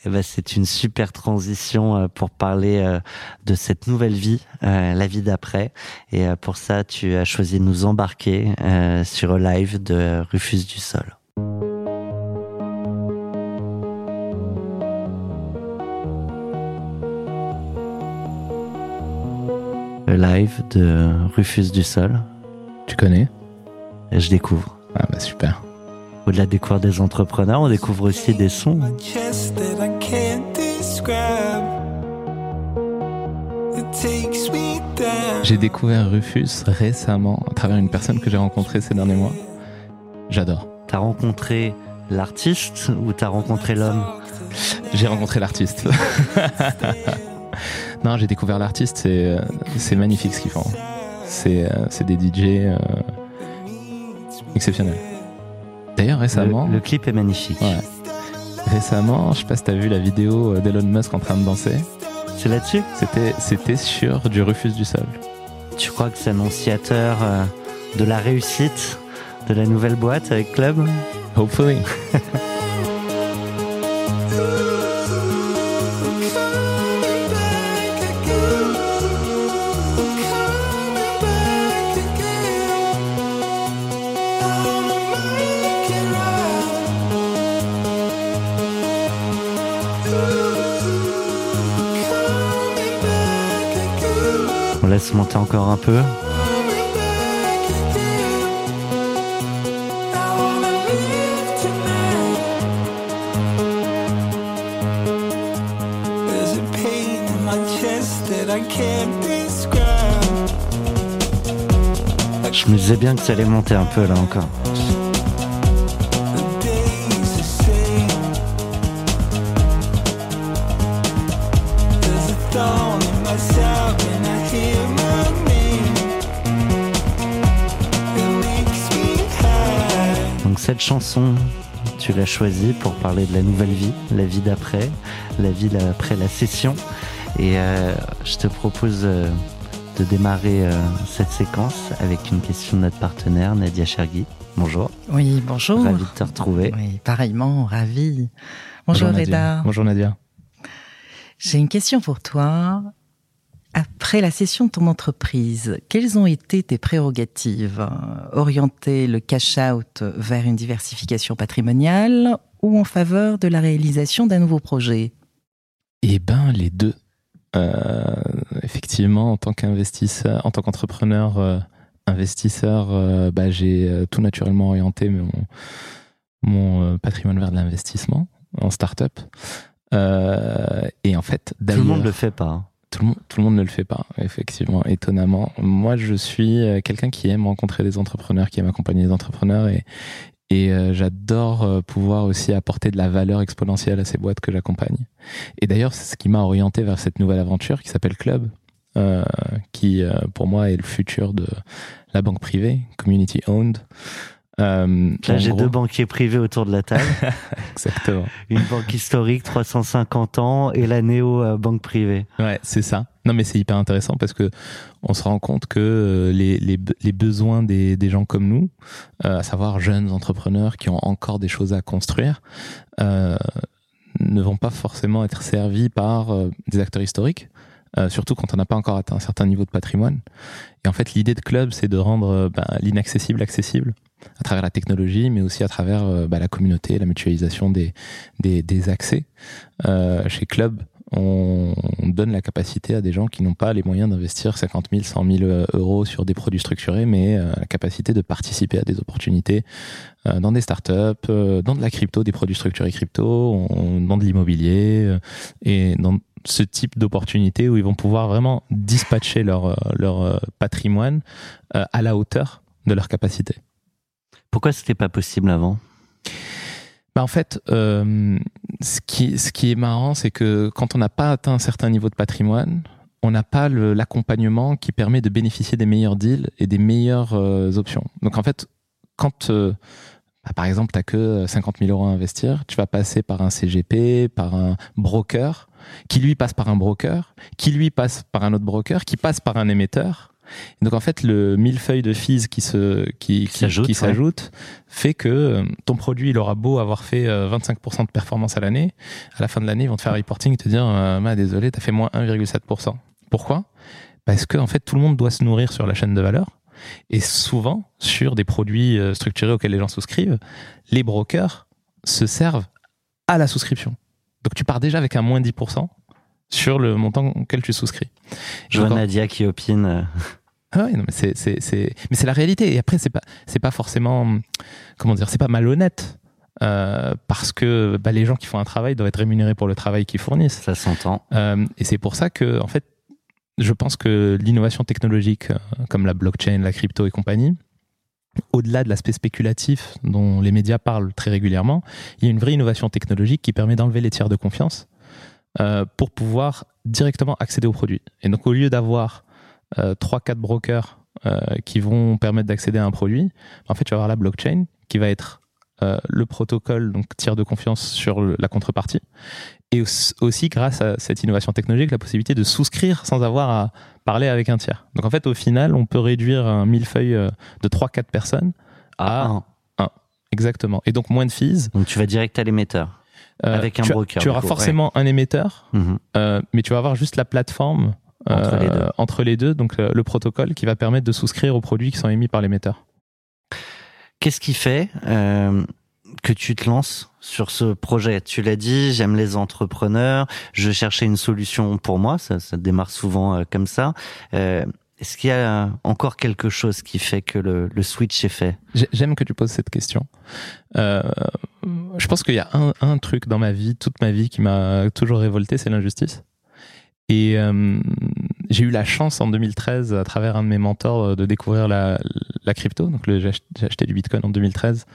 Eh ben, c'est une super transition euh, pour parler euh, de cette nouvelle vie, euh, la vie d'après. Et pour ça, tu as choisi de nous embarquer sur un live de Rufus du Sol. Le live de Rufus du Sol, Tu connais? Je découvre. Ah bah super. Au-delà de découvrir des entrepreneurs, on découvre aussi des sons. J'ai découvert Rufus récemment à travers une personne que j'ai rencontrée ces derniers mois. J'adore. T'as rencontré l'artiste ou t'as rencontré l'homme? J'ai rencontré l'artiste. non, j'ai découvert l'artiste, c'est c'est magnifique ce qu'ils font. C'est euh, c'est des DJ euh, exceptionnels. D'ailleurs, récemment, le, le clip est magnifique. ouais, récemment, je sais pas si t'as vu la vidéo d'Elon Musk en train de danser. C'est là-dessus C'était c'était sur du Rufus du Sol. Tu crois que c'est annonciateur euh, de la réussite de la nouvelle boîte avec Club? Hopefully. laisse monter encore un peu. Je me disais bien que ça allait monter un peu là encore. Cette chanson, tu l'as choisie pour parler de la nouvelle vie, la vie d'après, la vie après la session. Et euh, je te propose euh, de démarrer euh, cette séquence avec une question de notre partenaire Nadia Chergui. Bonjour, Oui, bonjour. ravi de te retrouver. Oui, pareillement, ravi. Bonjour, Nadia. Reda. Bonjour Nadia. J'ai une question pour toi. Après la cession de ton entreprise, quelles ont été tes prérogatives? Orienter le cash-out vers une diversification patrimoniale ou en faveur de la réalisation d'un nouveau projet? Eh ben, les deux. Euh, effectivement, en tant qu'investisseur, en tant qu'entrepreneur, euh, investisseur, euh, bah, j'ai euh, tout naturellement orienté mon, mon euh, patrimoine vers de l'investissement en start-up. Euh, et en fait, Tout le monde le fait pas. Tout le monde, tout le monde ne le fait pas, effectivement, étonnamment. Moi, je suis euh, quelqu'un qui aime rencontrer des entrepreneurs, qui aime accompagner des entrepreneurs et, euh, j'adore euh, pouvoir aussi apporter de la valeur exponentielle à ces boîtes que j'accompagne. Et d'ailleurs, c'est ce qui m'a orienté vers cette nouvelle aventure qui s'appelle Club. qui pour moi est le futur de la banque privée, community owned. Euh, Là, j'ai gros- deux banquiers privés autour de la table. Exactement. Une banque historique, 350 ans, et la néo-banque privée. Ouais, c'est ça. Non, mais c'est hyper intéressant parce que on se rend compte que euh, les, les, les besoins des, des gens comme nous, euh, à savoir jeunes entrepreneurs qui ont encore des choses à construire, euh, ne vont pas forcément être servis par euh, des acteurs historiques, euh, surtout quand on n'a pas encore atteint un certain niveau de patrimoine. Et en fait, l'idée de club, c'est de rendre euh, ben, l'inaccessible accessible à travers la technologie, mais aussi à travers euh, bah, la communauté, la mutualisation des, des, des accès. Euh, chez Club, on donne la capacité à des gens qui n'ont pas les moyens d'investir 50 000, 100 000 euros sur des produits structurés, mais euh, la capacité de participer à des opportunités euh, dans des startups, euh, dans de la crypto, des produits structurés crypto, on- dans de l'immobilier et dans ce type d'opportunités où ils vont pouvoir vraiment dispatcher leur, leur patrimoine à la hauteur de leur capacité. Pourquoi c'était pas possible avant? Bah en fait, euh, ce, qui, est marrant, c'est que quand on n'a pas atteint un certain niveau de patrimoine, on n'a pas l'accompagnement qui permet de bénéficier des meilleurs deals et des meilleures euh, options. Donc en fait, quand euh, bah, par exemple tu n'as que 50 000 euros à investir, tu vas passer par un CGP, par un broker, qui lui passe par un broker, qui lui passe par un autre broker, qui passe par un émetteur. Et donc en fait, le millefeuille de fees qui se qui, qui, s'ajoute, ouais. fait que euh, ton produit il aura beau avoir fait euh, 25% de performance à l'année, à la fin de l'année ils vont te faire un reporting et te dire euh, désolé t'as fait moins 1,7%. Pourquoi? Parce que en fait tout le monde doit se nourrir sur la chaîne de valeur et souvent sur des produits euh, structurés auxquels les gens souscrivent, les brokers se servent à la souscription. Donc tu pars déjà avec un moins 10% sur le montant auquel tu souscris. Je vois Donc, en- Nadia qui opine. euh, ah ouais, non, mais c'est, c'est, c'est, mais c'est la réalité. Et après, c'est pas, c'est pas forcément, comment dire, c'est pas malhonnête. Euh, parce que bah, les gens qui font un travail doivent être rémunérés pour le travail qu'ils fournissent. Ça s'entend. Euh, et c'est pour ça que, en fait, je pense que l'innovation technologique, comme la blockchain, la crypto et compagnie, au-delà de l'aspect spéculatif dont les médias parlent très régulièrement, il y a une vraie innovation technologique qui permet d'enlever les tiers de confiance euh, pour pouvoir directement accéder aux produits. Et donc, au lieu d'avoir euh, 3-4 brokers euh, qui vont permettre d'accéder à un produit, en fait, tu vas avoir la blockchain qui va être euh, le protocole, donc tiers de confiance sur le- la contrepartie. Et aus- aussi, grâce à cette innovation technologique, la possibilité de souscrire sans avoir à parler avec un tiers. Donc en fait, au final, on peut réduire un millefeuille de 3-4 personnes Ah, à un. exactement. Et donc moins de fees. Donc tu vas direct à l'émetteur. Euh, Avec un tu, broker, Tu auras coup, forcément un émetteur, Mhm. euh, mais tu vas avoir juste la plateforme Entre euh, les deux. entre les deux, donc le protocole qui va permettre de souscrire aux produits qui sont émis par l'émetteur. Qu'est-ce qui fait que tu te lances sur ce projet? Tu l'as dit, j'aime les entrepreneurs, je cherchais une solution pour moi, ça, ça démarre souvent comme ça. Euh, Est-ce qu'il y a encore quelque chose qui fait que le, le switch est fait? J'ai- J'aime que tu poses cette question. Euh, je pense qu'il y a un, un truc dans ma vie, toute ma vie, qui m'a toujours révolté, c'est l'injustice. Et euh, j'ai eu la chance en 2013, à travers un de mes mentors, de découvrir la, la crypto. Donc j'ai ach- j'ai acheté du Bitcoin en 2013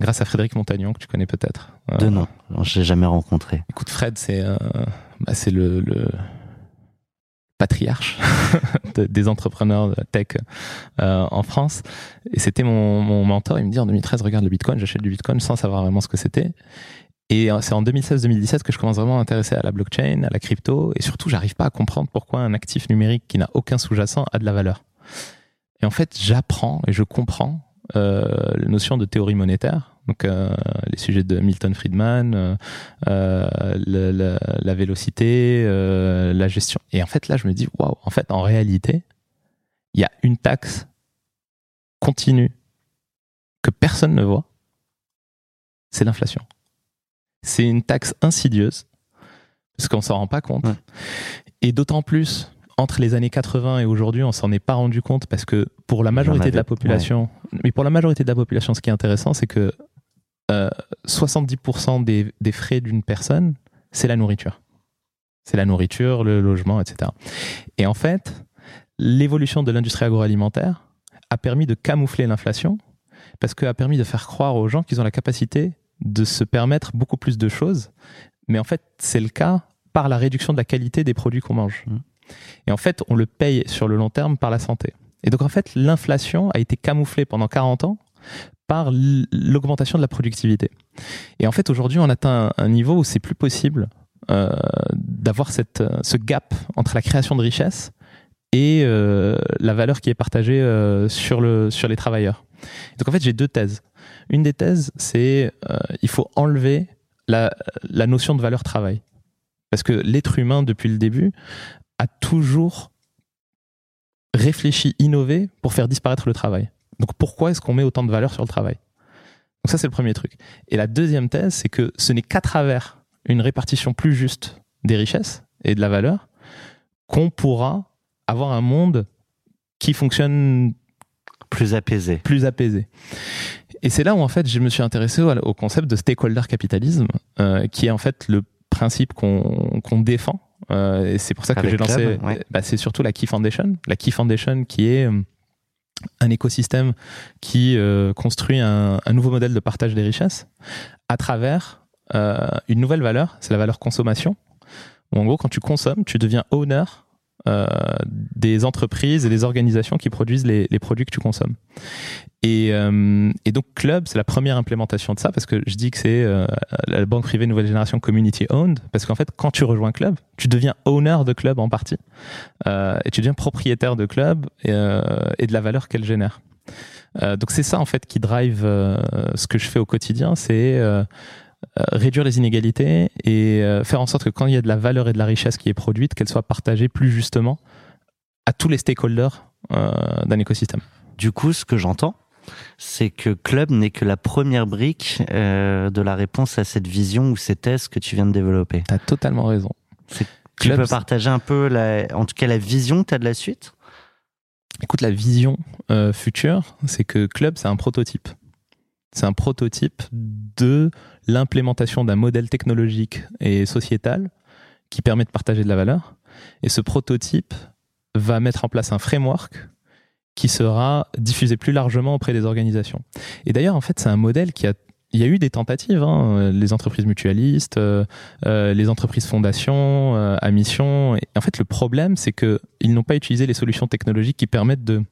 grâce à Frédéric Montagnon, que tu connais peut-être. De Euh, nom, je l'ai jamais rencontré. Écoute, Fred, c'est euh, bah, le patriarche de- des entrepreneurs de tech euh, en France. Et c'était mon, mon mentor. Il me dit en 2013, regarde le Bitcoin, j'achète du Bitcoin sans savoir vraiment ce que c'était. Et euh, c'est en 2016-2017 que je commence vraiment à m'intéresser à la blockchain, à la crypto. Et surtout, j'arrive pas à comprendre pourquoi un actif numérique qui n'a aucun sous-jacent a de la valeur. Et en fait, j'apprends et je comprends euh, la notion de théorie monétaire. Donc, euh, les sujets de Milton Friedman, euh, euh, le- le- la vélocité, euh, la gestion. Et en fait, là, je me dis, waouh, en fait, en réalité, il y a une taxe continue que personne ne voit, c'est l'inflation. C'est une taxe insidieuse, parce qu'on s'en rend pas compte. Ouais. Et d'autant plus, entre les années 80 et aujourd'hui, on s'en est pas rendu compte, parce que pour la majorité de la population, mais pour la majorité de la population, ce qui est intéressant, c'est que euh, 70% des, des frais d'une personne, c'est la nourriture. C'est la nourriture, le logement, etc. Et en fait, l'évolution de l'industrie agroalimentaire a permis de camoufler l'inflation parce qu'elle a permis de faire croire aux gens qu'ils ont la capacité de se permettre beaucoup plus de choses. Mais en fait, c'est le cas par la réduction de la qualité des produits qu'on mange. Mhm. Et en fait, on le paye sur le long terme par la santé. Et donc en fait, l'inflation a été camouflée pendant 40 ans par l'augmentation de la productivité. Et en fait, aujourd'hui, on atteint un, niveau où c'est plus possible euh, d'avoir ce gap entre la création de richesse et euh, la valeur qui est partagée euh, sur, le, sur les travailleurs. Donc en fait, j'ai deux thèses. Une des thèses, c'est il faut enlever la, la notion de valeur travail. Parce que l'être humain, depuis le début, a toujours réfléchi, innové pour faire disparaître le travail. Donc pourquoi est-ce qu'on met autant de valeur sur le travail? Donc ça, c'est le premier truc. Et la deuxième thèse, c'est que ce n'est qu'à travers une répartition plus juste des richesses et de la valeur qu'on pourra avoir un monde qui fonctionne Plus apaisé. plus apaisé. Et c'est là où en fait je me suis intéressé au, au concept de stakeholder capitalisme, euh, qui est en fait le principe qu'on qu'on défend. Euh, et c'est pour ça que j'ai lancé. Ouais. bah, c'est surtout la Key Foundation. La Key Foundation qui est euh, un écosystème qui euh, construit un, un nouveau modèle de partage des richesses à travers euh, une nouvelle valeur, c'est la valeur consommation. Où en gros, quand tu consommes, tu deviens owner euh, des entreprises et des organisations qui produisent les, les produits que tu consommes. Et, euh, et donc Club, c'est la première implémentation de ça parce que je dis que c'est euh, la banque privée nouvelle génération community owned parce qu'en fait quand tu rejoins Club, tu deviens owner de Club en partie euh, et tu deviens propriétaire de Club et, euh, et de la valeur qu'elle génère. Donc c'est ça en fait qui drive ce que je fais au quotidien, c'est réduire les inégalités et euh, faire en sorte que quand il y a de la valeur et de la richesse qui est produite, qu'elle soit partagée plus justement à tous les stakeholders euh, d'un écosystème. Du coup, ce que j'entends, c'est que Club n'est que la première brique euh, de la réponse à cette vision ou cette thèse que tu viens de développer. Tu as totalement raison. Tu Club, peux c'est- partager un peu, la, en tout cas, la vision que tu as de la suite? Écoute, la vision euh, future, c'est que Club, c'est un prototype. C'est un prototype de l'implémentation d'un modèle technologique et sociétal qui permet de partager de la valeur. Et ce prototype va mettre en place un framework qui sera diffusé plus largement auprès des organisations. Et d'ailleurs, en fait, c'est un modèle qui a il y a eu des tentatives, hein, les entreprises mutualistes, euh, euh, les entreprises fondations, euh, à mission. Et en fait, le problème, c'est que ils n'ont pas utilisé les solutions technologiques qui permettent de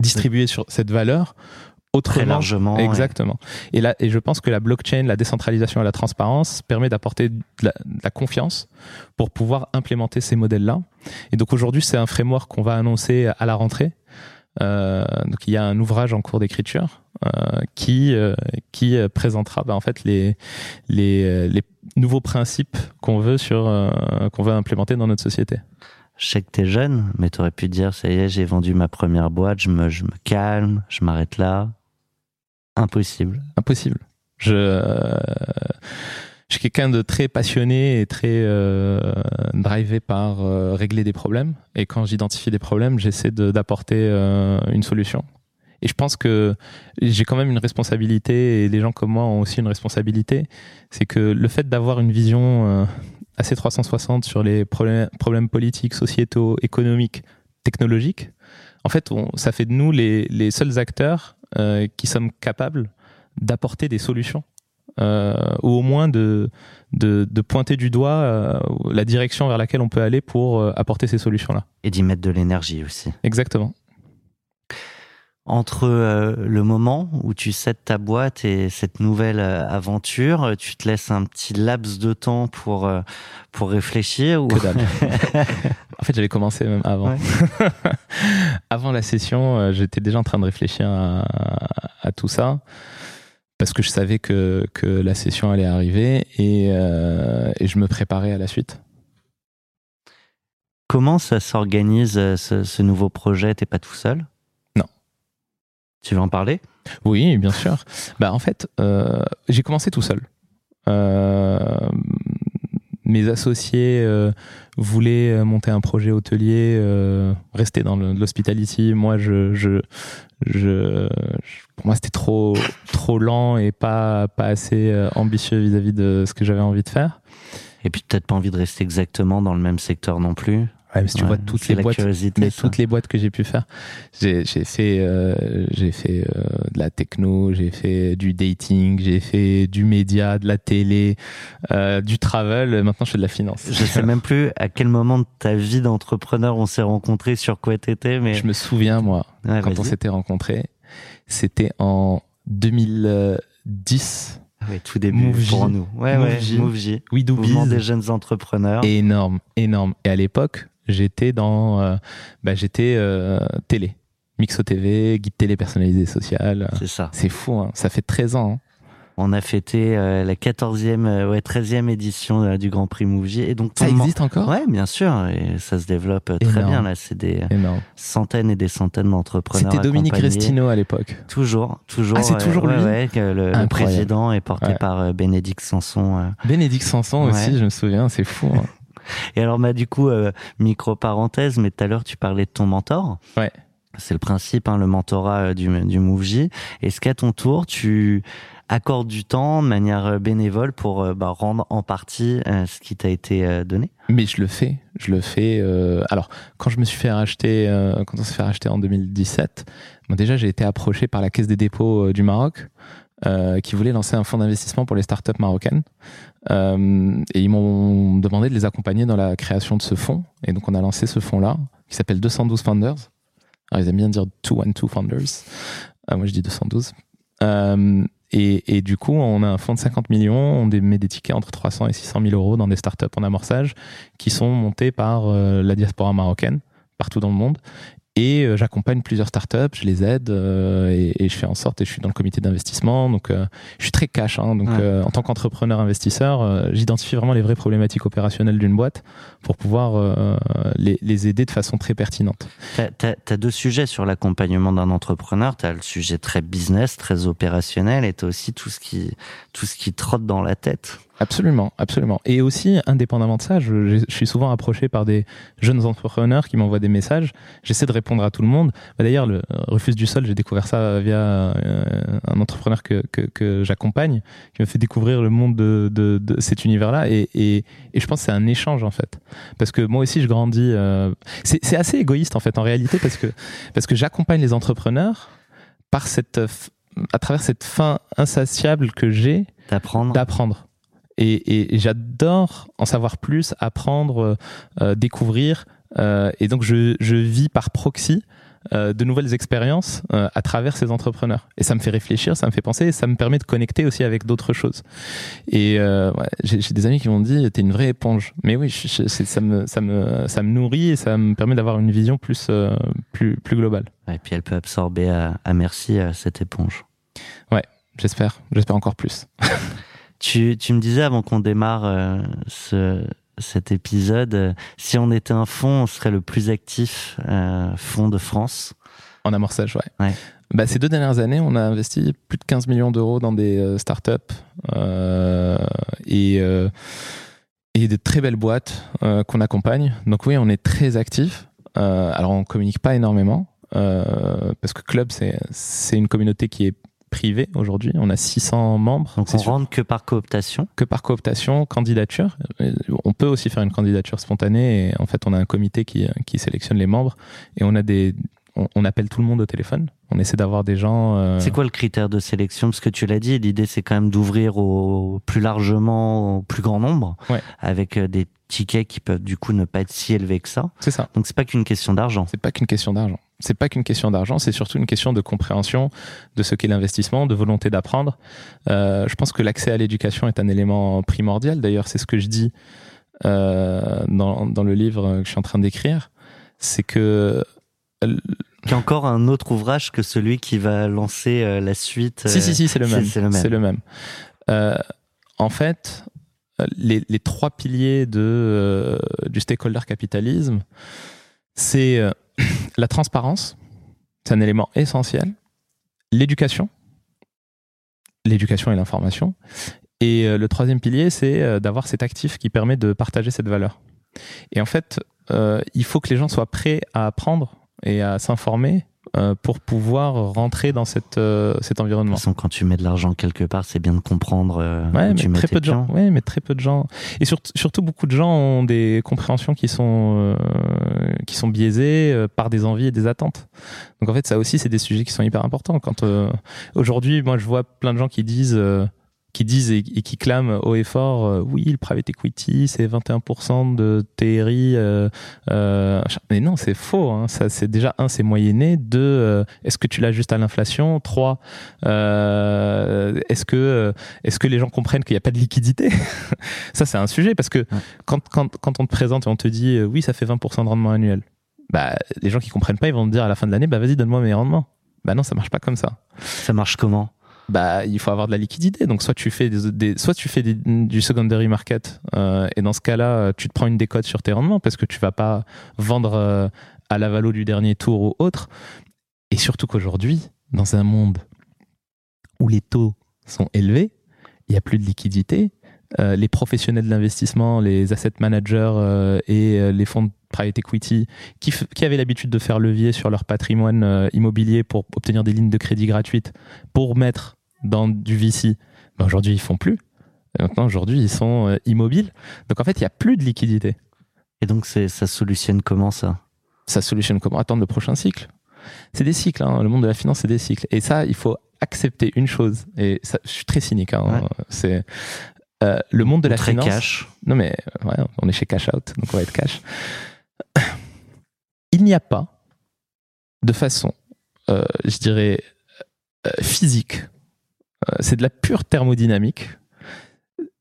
distribuer cette valeur autrement. Très largement. Exactement. Et là, et je pense que la blockchain, la décentralisation et la transparence permet d'apporter de la, de la confiance pour pouvoir implémenter ces modèles-là. Et donc aujourd'hui, c'est un framework qu'on va annoncer à la rentrée. Euh, donc il y a un ouvrage en cours d'écriture euh, qui euh, qui présentera bah, en fait les les, euh, les nouveaux principes qu'on veut sur euh, qu'on veut implémenter dans notre société. Je sais que t'es jeune, mais t'aurais pu dire, ça y est, j'ai vendu ma première boîte, je me, je me calme, je m'arrête là. Impossible. Impossible. Je, suis quelqu'un de très passionné et très euh, drivé par euh, régler des problèmes. Et quand j'identifie des problèmes, j'essaie d'apporter euh, une solution. Et je pense que j'ai quand même une responsabilité, et les gens comme moi ont aussi une responsabilité. C'est que le fait d'avoir une vision assez 360 sur les problèmes, politiques, sociétaux, économiques, technologiques, en fait, ça fait de nous les seuls acteurs euh, qui sommes capables d'apporter des solutions euh, ou au moins de, de, de pointer du doigt euh, la direction vers laquelle on peut aller pour apporter ces solutions-là. Et d'y mettre de l'énergie aussi. Exactement. Entre euh, le moment où tu cèdes ta boîte et cette nouvelle euh, aventure, euh, tu te laisses un petit laps de temps pour, euh, pour réfléchir ou... Que dalle. en fait, j'avais commencé même avant. avant la session, j'étais déjà en train de réfléchir à, à tout ça parce que je savais que, que la session allait arriver et, et je me préparais à la suite. Comment ça s'organise ce, ce nouveau projet? T'es pas tout seul? Tu veux en parler? Oui, bien sûr. Bah, en fait, euh, j'ai commencé tout seul. Euh, mes associés euh, voulaient monter un projet hôtelier, rester dans l'hospitality. Moi, je, je, pour moi, c'était trop, trop lent et pas, pas assez ambitieux vis-à-vis de ce que j'avais envie de faire. Et puis peut-être pas envie de rester exactement dans le même secteur non plus Ouais, mais si tu Ouais, vois toutes les boîtes, mais toutes les boîtes que j'ai pu faire, j'ai fait, euh, j'ai fait euh, de la techno, j'ai fait du dating, j'ai fait du média, de la télé, euh, du travel. Maintenant, je fais de la finance. Je sais même plus à quel moment de ta vie d'entrepreneur on s'est rencontrés, sur quoi t'étais, mais Je me souviens, moi, Ouais, quand on s'était rencontrés, c'était en 2010. Ah ouais, tout début Move pour nous. Ouais, Move ouais, J. Move. Oui, Mouvement des jeunes entrepreneurs. Énorme, énorme. Et à l'époque, j'étais dans, euh, bah, j'étais euh, télé, Mixo TV, guide télé personnalisé social. C'est ça. C'est fou, hein. ça fait 13 ans. hein. On a fêté euh, la 14e, euh, ouais, 13e édition euh, du Grand Prix Move J. Et donc, Ça existe encore? Ouais, bien sûr. Et ça se développe euh, très bien, là. C'est des Énorme. centaines et des centaines d'entrepreneurs. C'était Dominique. Restino à l'époque. Toujours, toujours. Ah, c'est euh, toujours lui? ouais, le, le président est porté par euh, Bénédicte Sanson. euh. Bénédicte Sanson aussi, je me souviens, c'est fou. hein. Et alors, bah, du coup, euh, micro parenthèse, mais tout à l'heure, tu parlais de ton mentor. Ouais. C'est le principe, hein, le mentorat euh, du, du Move J. Est-ce qu'à ton tour, tu accordes du temps de manière euh, bénévole pour bah, rendre en partie euh, ce qui t'a été donné? Mais je le fais, je le fais. euh, alors, quand je me suis fait racheter, quand on s'est fait racheter en 2017, bon, déjà j'ai été approché par la Caisse des dépôts du Maroc, euh, qui voulait lancer un fonds d'investissement pour les startups marocaines, Euh, et ils m'ont demandé de les accompagner dans la création de ce fonds. Et donc on a lancé ce fonds-là, qui s'appelle 212 Founders. Alors ils aiment bien dire 212 Founders. Euh, moi je dis 212. Euh, et, du coup, on a un fonds de 50 millions, on met des tickets entre 300 et 600 000 euros dans des startups en amorçage qui sont montées par la diaspora marocaine partout dans le monde. Et euh, j'accompagne plusieurs startups, je les aide euh, et, et je fais en sorte, et je suis dans le comité d'investissement, donc euh, je suis très cash. hein. donc Ouais. euh, en tant qu'entrepreneur investisseur, euh, j'identifie vraiment les vraies problématiques opérationnelles d'une boîte pour pouvoir euh, les, les aider de façon très pertinente. Tu as, deux sujets sur l'accompagnement d'un entrepreneur. Tu as le sujet très business, très opérationnel, et tu as aussi tout ce, qui, tout ce qui trotte dans la tête. Absolument, absolument. Et aussi, indépendamment de ça, je, je suis souvent approché par des jeunes entrepreneurs qui m'envoient des messages. J'essaie de répondre à tout le monde. Bah, D'ailleurs, le euh, Refuse du Sol, j'ai découvert ça via euh, un entrepreneur que, que, que j'accompagne, qui me fait découvrir le monde de, de, de cet univers-là. Et, et, et je pense que c'est un échange, en fait. Parce que moi aussi, je grandis. euh, c'est assez égoïste, en fait, en réalité, parce que, parce que j'accompagne les entrepreneurs par cette, à travers cette faim insatiable que j'ai D'apprendre. Et, et- j'adore en savoir plus, apprendre, euh, euh, découvrir. euh, et donc, je, je vis par proxy euh, de nouvelles expériences euh, à travers ces entrepreneurs. Et ça me fait réfléchir, ça me fait penser, et ça me permet de connecter aussi avec d'autres choses. Et euh, ouais, j'ai j'ai des amis qui m'ont dit, t'es une vraie éponge. Mais oui, je- je- ça, me, ça, me, ça me nourrit et ça me permet d'avoir une vision plus, euh, plus, plus globale. Et puis elle peut absorber à, à merci euh, cette éponge. J'espère, j'espère encore plus. Tu, tu me disais avant qu'on démarre euh, ce, cet épisode, euh, si on était un fonds, on serait le plus actif euh, fonds de France. En amorçage, ouais. Ouais. Bah, ces deux dernières années, on a investi plus de 15 millions d'euros dans des euh, startups et, et de très belles boîtes qu'on accompagne. Donc oui, on est très actifs. Euh, alors on communique pas énormément euh, parce que Club, c'est une communauté qui est privée aujourd'hui. On a 600 membres. Donc on sur- rentre que par cooptation. que par cooptation, candidature. Euh, On peut aussi faire une candidature spontanée et en fait on a un comité qui, qui sélectionne les membres et on a des on, on appelle tout le monde au téléphone. On essaie d'avoir des gens. euh, C'est quoi le critère de sélection? Parce que tu l'as dit, l'idée c'est quand même d'ouvrir au plus largement, au plus grand nombre, Ouais. avec euh, des tickets qui peuvent du coup ne pas être si élevés que ça. C'est ça. Donc c'est pas qu'une question d'argent. C'est pas qu'une question d'argent. C'est pas qu'une question d'argent, c'est surtout une question de compréhension de ce qu'est l'investissement, de volonté d'apprendre. Euh, je pense que l'accès à l'éducation est un élément primordial. D'ailleurs, c'est ce que je dis euh, dans, dans le livre que je suis en train d'écrire. C'est que Qui est encore un autre ouvrage que celui qui va lancer euh, la suite. Si, euh, si, si, c'est le même. c'est le même. Euh, en fait, euh, les, les trois piliers de, euh, du stakeholder capitalisme, c'est euh, la transparence, c'est un élément essentiel, l'éducation, l'éducation et l'information, et euh, le troisième pilier, c'est euh, d'avoir cet actif qui permet de partager cette valeur. Et en fait, euh, il faut que les gens soient prêts à apprendre et à s'informer pour pouvoir rentrer dans cette, euh, cet De environnement. toute façon, quand tu mets de l'argent quelque part, c'est bien de comprendre euh, Ouais, mais tu mets très peu de gens. Ouais, mais très peu de gens. Et surtout, surtout beaucoup de gens ont des compréhensions qui sont euh, qui sont biaisées euh, par des envies et des attentes. Donc en fait, ça aussi, c'est des sujets qui sont hyper importants. Quand euh, aujourd'hui, moi, je vois plein de gens qui disent euh, qui disent et, et qui clament haut et fort, euh, oui, le private equity, c'est 21% de TRI. euh, euh, mais non, c'est faux. Hein. Ça, c'est déjà un, c'est moyenné. Deux, euh, est-ce que tu l'as juste à l'inflation? Trois, euh, est-ce que euh, est-ce que les gens comprennent qu'il n'y a pas de liquidité? Ça, c'est un sujet parce que quand, quand, quand on te présente et on te dit oui, ça fait 20% de rendement annuel, bah, les gens qui comprennent pas, ils vont te dire à la fin de l'année, bah vas-y, donne-moi mes rendements. Bah non, ça marche pas comme ça. Ça marche comment? Bah, il faut avoir de la liquidité. Donc, soit tu fais des, soit tu fais du secondary market, euh, et dans ce cas-là, euh, tu te prends une décote sur tes rendements parce que tu vas pas vendre euh, à la valo du dernier tour ou autre. Et surtout qu'aujourd'hui, dans un monde où les taux sont élevés, il n'y a plus de liquidité. Les professionnels de l'investissement, les asset managers et les fonds de private equity qui, qui avaient l'habitude de faire levier sur leur patrimoine immobilier pour obtenir des lignes de crédit gratuites pour mettre dans du VC, ben aujourd'hui ils font plus. Et maintenant aujourd'hui ils sont euh, immobiles. Donc en fait il n'y a plus de liquidité. Et donc, ça solutionne comment ça? Ça solutionne comment? Attendre le prochain cycle C'est des cycles, hein. le monde de la finance c'est des cycles. Et ça il faut accepter une chose. Et ça, je suis très cynique. hein. Ouais. C'est euh, le monde de la Très finance. cash. Non mais ouais, on est chez Cash Out, donc on va être cash. Il n'y a pas de façon, euh, je dirais, euh, physique, c'est de la pure thermodynamique,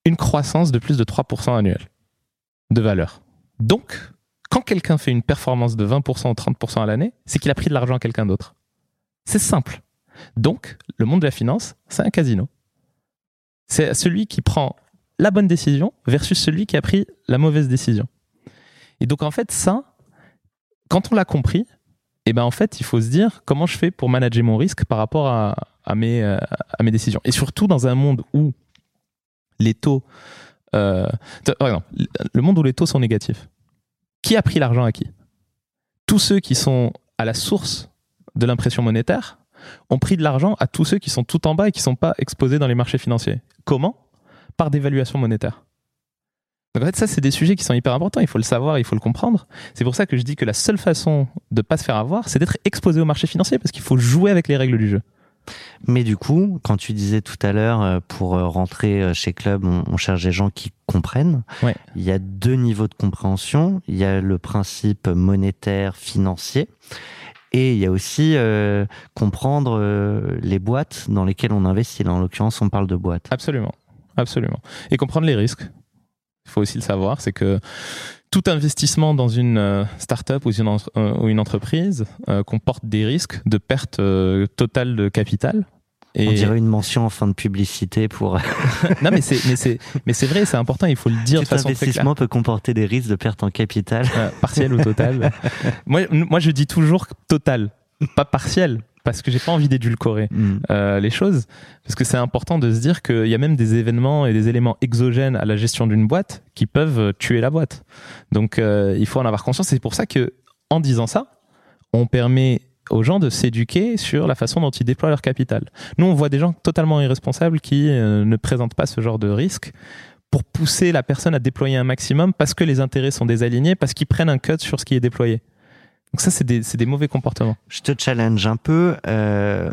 une croissance de plus de 3% annuel de valeur. Donc, quand quelqu'un fait une performance de 20% ou 30% à l'année, c'est qu'il a pris de l'argent à quelqu'un d'autre. C'est simple. Donc, le monde de la finance, c'est un casino. C'est celui qui prend la bonne décision versus celui qui a pris la mauvaise décision. Et donc en fait ça, quand on l'a compris, et ben en fait il faut se dire comment je fais pour manager mon risque par rapport à, à mes, euh, à mes décisions. Et surtout dans un monde où les taux, euh, exemple, le monde où les taux sont négatifs. Qui a pris l'argent à qui? Tous ceux qui sont à la source de l'impression monétaire ont pris de l'argent à tous ceux qui sont tout en bas et qui ne sont pas exposés dans les marchés financiers. Comment? Par dévaluation monétaire. Donc en fait, ça, c'est des sujets qui sont hyper importants. Il faut le savoir, il faut le comprendre. C'est pour ça que je dis que la seule façon de pas se faire avoir, c'est d'être exposé au marché financier parce qu'il faut jouer avec les règles du jeu. Mais du coup, quand tu disais tout à l'heure, euh, pour euh, rentrer euh, chez Club, on, on cherche des gens qui comprennent. Ouais. Il y a deux niveaux de compréhension. Il y a le principe monétaire, financier. Et il y a aussi euh, comprendre euh, les boîtes dans lesquelles on investit. Là, en l'occurrence, on parle de boîtes. Absolument, absolument. Et comprendre les risques. Il faut aussi le savoir, c'est que tout investissement dans une euh, start-up ou une, euh, ou une entreprise euh, comporte des risques de perte euh, totale de capital. Et On dirait une mention en fin de publicité pour non, mais c'est mais c'est mais c'est vrai, c'est important. Il faut le dire de façon investissement peut comporter des risques de perte en capital. Euh, partiel ou total. moi, moi, je dis toujours total, pas partiel, parce que j'ai pas envie d'édulcorer Hmm. euh, les choses, parce que c'est important de se dire qu'il y a même des événements et des éléments exogènes à la gestion d'une boîte qui peuvent tuer la boîte. Donc, euh, il faut en avoir conscience. C'est pour ça que, en disant ça, on permet aux gens de s'éduquer sur la façon dont ils déploient leur capital. Nous, on voit des gens totalement irresponsables qui euh, ne présentent pas ce genre de risque pour pousser la personne à déployer un maximum parce que les intérêts sont désalignés, parce qu'ils prennent un cut sur ce qui est déployé. Donc ça, c'est des, des mauvais comportements. Je te challenge un peu, euh,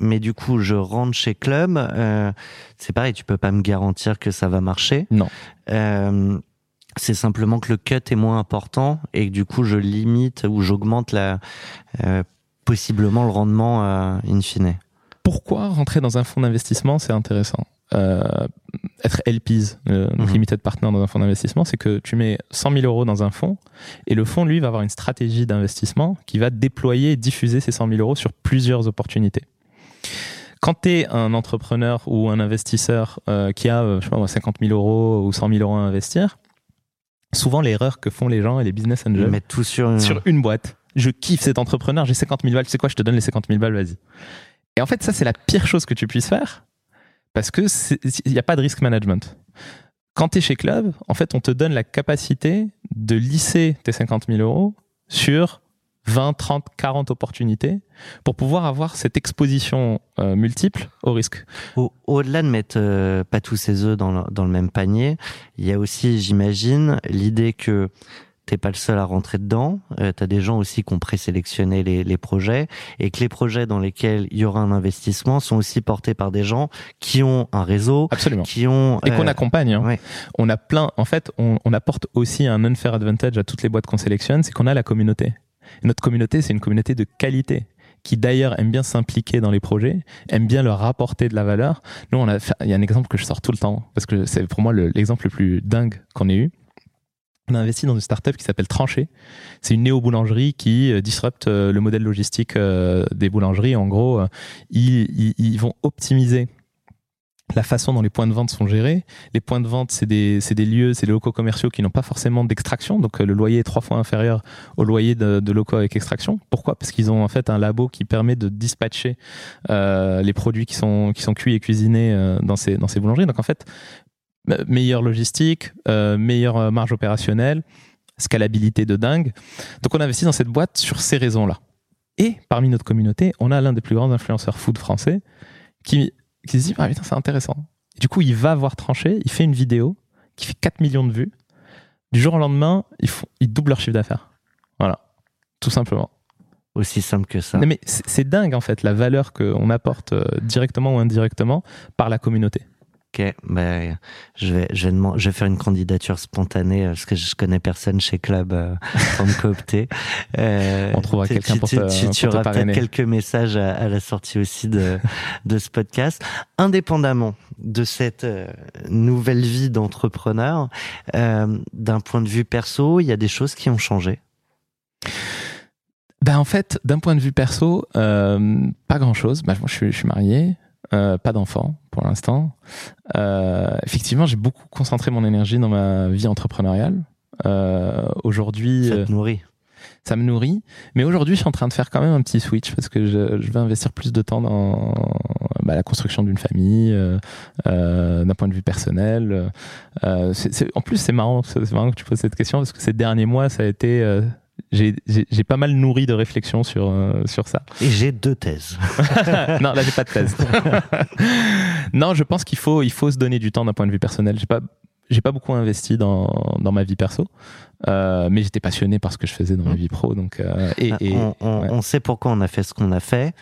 mais du coup, je rentre chez Club. euh, c'est pareil, tu peux pas me garantir que ça va marcher. Non. Euh, c'est simplement que le cut est moins important et que du coup, je limite ou j'augmente la possiblement le rendement in fine. Pourquoi rentrer dans un fonds d'investissement, c'est intéressant? Être LPs, euh, donc Mhm. limited partner dans un fonds d'investissement, c'est que tu mets 100 000 euros dans un fonds et le fonds, lui, va avoir une stratégie d'investissement qui va déployer et diffuser ces 100 000 euros sur plusieurs opportunités. Quand tu es un entrepreneur ou un investisseur euh, qui a euh, je sais pas, moi, 50 000 euros ou 100 000 euros à investir, souvent l'erreur que font les gens et les business Ils angels, mettent tout sur une... sur une boîte. Je kiffe cet entrepreneur, j'ai 50 000 balles, tu sais quoi, je te donne les 50 000 balles, vas-y. Et en fait, ça, c'est la pire chose que tu puisses faire parce que il n'y a pas de risk management. Quand tu es chez Club, en fait, on te donne la capacité de lisser tes 50 000 euros sur 20, 30, 40 opportunités pour pouvoir avoir cette exposition euh, multiple au risque. Au- Au-delà de mettre euh, pas tous ses œufs dans dans le même panier, il y a aussi, j'imagine, l'idée que t'es pas le seul à rentrer dedans. Euh, T'as des gens aussi qui ont présélectionné les, les projets et que les projets dans lesquels il y aura un investissement sont aussi portés par des gens qui ont un réseau, Absolument. qui ont Et qu'on euh, accompagne. hein. ouais. On a plein. En fait, on, on apporte aussi un unfair advantage à toutes les boîtes qu'on sélectionne, c'est qu'on a la communauté. Et notre communauté, c'est une communauté de qualité qui d'ailleurs aime bien s'impliquer dans les projets, aime bien leur apporter de la valeur. Nous, on a, fait- il y a un exemple que je sors tout le temps parce que c'est pour moi le- l'exemple le plus dingue qu'on ait eu. On a investi dans une startup qui s'appelle Tranché. C'est une néo-boulangerie qui euh, disrupte euh, le modèle logistique euh, des boulangeries. En gros, ils, vont optimiser la façon dont les points de vente sont gérés. Les points de vente, c'est des, lieux, c'est des locaux commerciaux qui n'ont pas forcément d'extraction. Donc le loyer est trois fois inférieur au loyer de, locaux avec extraction. Pourquoi? Parce qu'ils ont en fait un labo qui permet de dispatcher les produits qui sont, cuits et cuisinés dans, ces, dans ces boulangeries. Donc en fait, meilleure logistique, euh, meilleure euh, marge opérationnelle, scalabilité de dingue. Donc on investit dans cette boîte sur ces raisons-là. Et parmi notre communauté, on a l'un des plus grands influenceurs food français qui, qui se dit ah putain c'est intéressant. Et du coup il va voir tranché, il fait une vidéo qui fait 4 millions de vues. Du jour au lendemain, ils, font, ils doublent leur chiffre d'affaires. Voilà, tout simplement. aussi simple que ça. Non, mais c'est c'est dingue en fait la valeur qu'on apporte euh, directement ou indirectement par la communauté. Ok, ben, je vais, je vais, demand- je vais faire une candidature spontanée euh, parce que je connais personne chez Club euh, pour me coopter. Euh, On trouvera quelqu'un tu- pour te- tu, tu auras peut-être quelques messages à, à la sortie aussi de, de ce podcast. Indépendamment de cette euh, nouvelle vie d'entrepreneur, euh, d'un point de vue perso, il y a des choses qui ont changé? Ben en fait, d'un point de vue perso, euh, pas grand chose. moi, je suis, je suis marié, euh, pas d'enfant pour l'instant. Euh, effectivement, j'ai beaucoup concentré mon énergie dans ma vie entrepreneuriale. Euh, aujourd'hui, Ça te nourrit. ça me nourrit. Mais aujourd'hui, je suis en train de faire quand même un petit switch parce que je, je vais investir plus de temps dans bah, la construction d'une famille, d'un point de vue personnel. En plus, c'est marrant, c'est c'est marrant que tu poses cette question parce que ces derniers mois, ça a été. J'ai j'ai- j'ai pas mal nourri de réflexion sur, euh, sur ça. Et j'ai deux thèses. non, là, j'ai pas de thèse. non, je pense qu'il faut, il faut se donner du temps d'un point de vue personnel. J'ai pas, j'ai pas beaucoup investi dans, dans ma vie perso, euh, mais j'étais passionné par ce que je faisais dans ma vie pro. Donc, euh, et, Ah, et- on, on- ouais. on sait pourquoi on a fait ce qu'on a fait.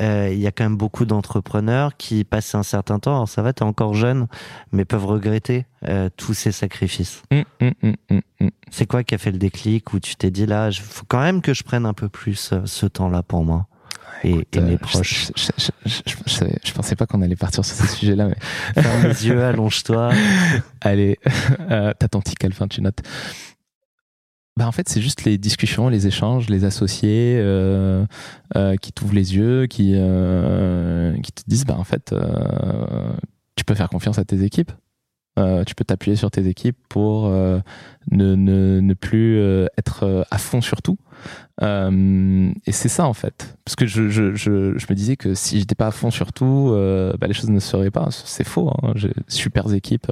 Euh, Il y a quand même beaucoup d'entrepreneurs qui, passent un certain temps, alors ça va, t'es encore jeune, mais peuvent regretter tous ces sacrifices. Hum, hum. C'est quoi qui a fait le déclic où tu t'es dit là, il faut quand même que je prenne un peu plus ce temps-là pour moi? Et, et Euh, mes je- proches. Je, je, je, je- pensais pas qu'on allait partir sur ce sujet-là, mais Ferme les yeux, allonge-toi. allez, euh, t'as ton petit calfin, tu notes. Bah en fait, c'est juste les discussions, les échanges, les associés euh, euh, qui t'ouvrent les yeux, qui, euh, qui te disent bah en fait, euh, tu peux faire confiance à tes équipes. Euh, tu peux t'appuyer sur tes équipes pour euh, ne, ne, ne plus euh, être à fond sur tout. Et c'est ça en fait. Parce que je, je, je, me disais que si j'étais pas à fond sur tout, bah, les choses ne se feraient pas. C'est faux. Hein. J'ai super équipes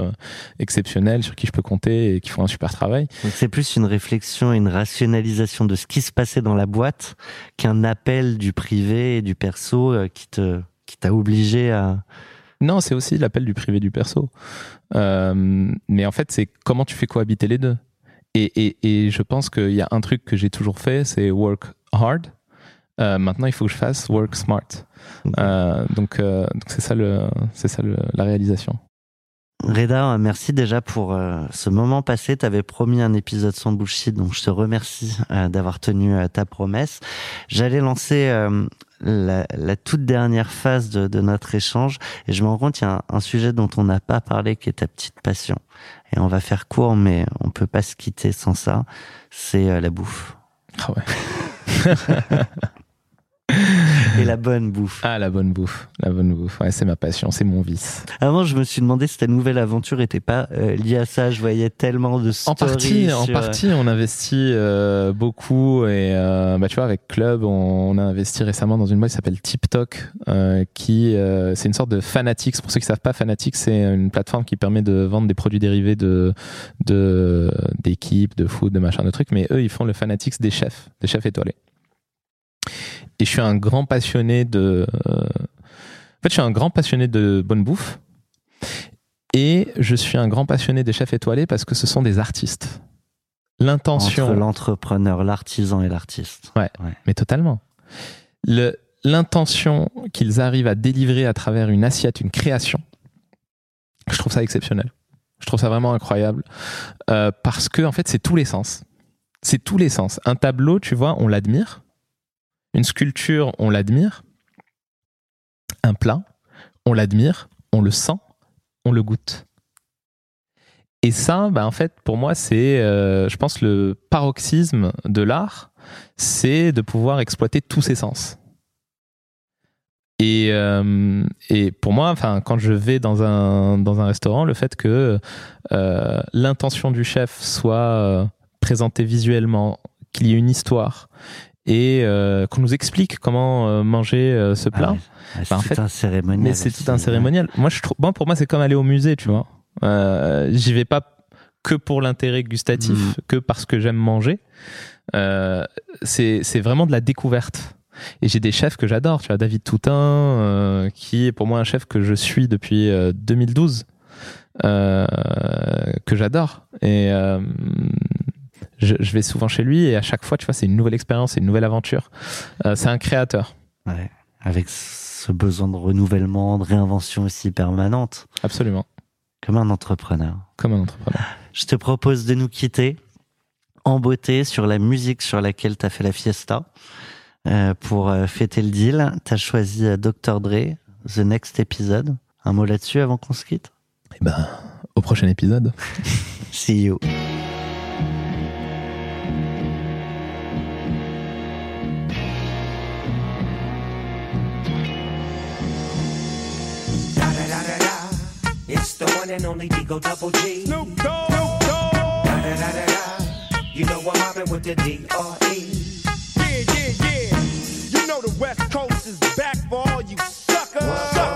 exceptionnelles sur qui je peux compter et qui font un super travail. C'est plus une réflexion et une rationalisation de ce qui se passait dans la boîte qu'un appel du privé et du perso qui te qui t'a obligé à Non, c'est aussi l'appel du privé du perso. Euh, mais en fait, c'est comment tu fais cohabiter les deux. Et, et, et je pense qu'il y a un truc que j'ai toujours fait, c'est work hard. Euh, maintenant, il faut que je fasse work smart. Euh, donc, euh, donc c'est ça, le, c'est ça le, la réalisation. Reda, merci déjà pour euh, ce moment passé. Tu avais promis un épisode sans bullshit, donc je te remercie euh, d'avoir tenu euh, ta promesse. J'allais lancer la, la toute dernière phase de, de notre échange et je me rends compte qu'il y a un, un sujet dont on n'a pas parlé qui est ta petite passion. Et on va faire court, mais on peut pas se quitter sans ça. C'est euh, la bouffe. Ah ouais. Et la bonne bouffe. Ah, la bonne bouffe. La bonne bouffe. Ouais, c'est ma passion, c'est mon vice. Avant, je me suis demandé si ta nouvelle aventure était pas euh, liée à ça. Je voyais tellement de En stories partie, en sur- partie, on investit euh, beaucoup et euh, bah, tu vois avec Club, on, on a investi récemment dans une boîte qui s'appelle TipTok, euh, qui euh, c'est une sorte de Fanatics. Pour ceux qui savent pas, Fanatics c'est une plateforme qui permet de vendre des produits dérivés de de d'équipes, de food, de machin, de trucs. Mais eux, ils font le Fanatics des chefs, des chefs étoilés. Et je suis un grand passionné de. euh, En fait, je suis un grand passionné de bonne bouffe. Et je suis un grand passionné des chefs étoilés parce que ce sont des artistes. L'intention. Entre l'entrepreneur, l'artisan et l'artiste. Mais totalement. Le- L'intention qu'ils arrivent à délivrer à travers une assiette, une création, je trouve ça exceptionnel. Je trouve ça vraiment incroyable. Euh, parce que, en fait, c'est tous les sens. C'est tous les sens. Un tableau, tu vois, on l'admire. Une sculpture, on l'admire. Un plat, on l'admire, on le sent, on le goûte. Et ça, bah, en fait, pour moi, c'est, euh, je pense, le paroxysme de l'art, c'est de pouvoir exploiter tous ses sens. Et, euh, pour moi, quand je vais dans un, restaurant, le fait que euh, l'intention du chef soit présentée visuellement, qu'il y ait une histoire et euh, qu'on nous explique comment euh, manger euh, ce plat. Ah ouais. Ah, c'est Bah, en tout fait- un cérémonial. Mais c'est tout un cérémonial. Moi, je trouve, bon, pour moi, c'est comme aller au musée, tu vois. Euh, J'y vais pas que pour l'intérêt gustatif, Mm. que parce que j'aime manger. Euh, c'est c'est vraiment de la découverte. Et j'ai des chefs que j'adore, tu vois, David Toutain, euh, qui est pour moi un chef que je suis depuis euh, 2012, euh, que j'adore. Et euh, je, je vais souvent chez lui et à chaque fois, tu vois, c'est une nouvelle expérience, c'est une nouvelle aventure. Euh, c'est un créateur, Ouais. Avec ce besoin de renouvellement, de réinvention aussi permanente, absolument, comme un entrepreneur. comme un entrepreneur. Je te propose de nous quitter en beauté sur la musique sur laquelle tu as fait la fiesta. Euh, pour euh, fêter le deal, tu as choisi Dr. Dre, The Next Episode. Un mot là-dessus avant qu'on se quitte? Et ben, au prochain épisode. See you. The one and only Digo Double G. Snoop Dogg. Da da da da da. You know I'm mobbing with the D.R.E. Yeah, yeah, yeah. You know the West Coast is back for all you suckers. Suckers.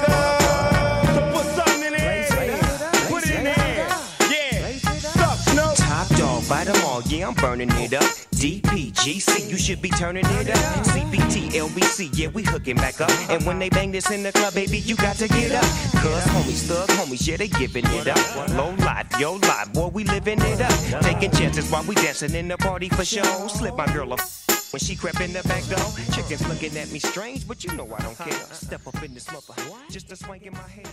Burning it up. DPGC, you should be turning it up. CBT, LBC, yeah, we hooking back up. And when they bang this in the club, baby, you got to get up. Cuz homies, thug homies, yeah, they giving it up. Low life, yo life, boy, we living it up. Taking chances while we dancing in the party for show. Slip my girl a when she crept in the back door. Chickens looking at me strange, but you know I don't care. Step up in this mother, just a swing in my hair.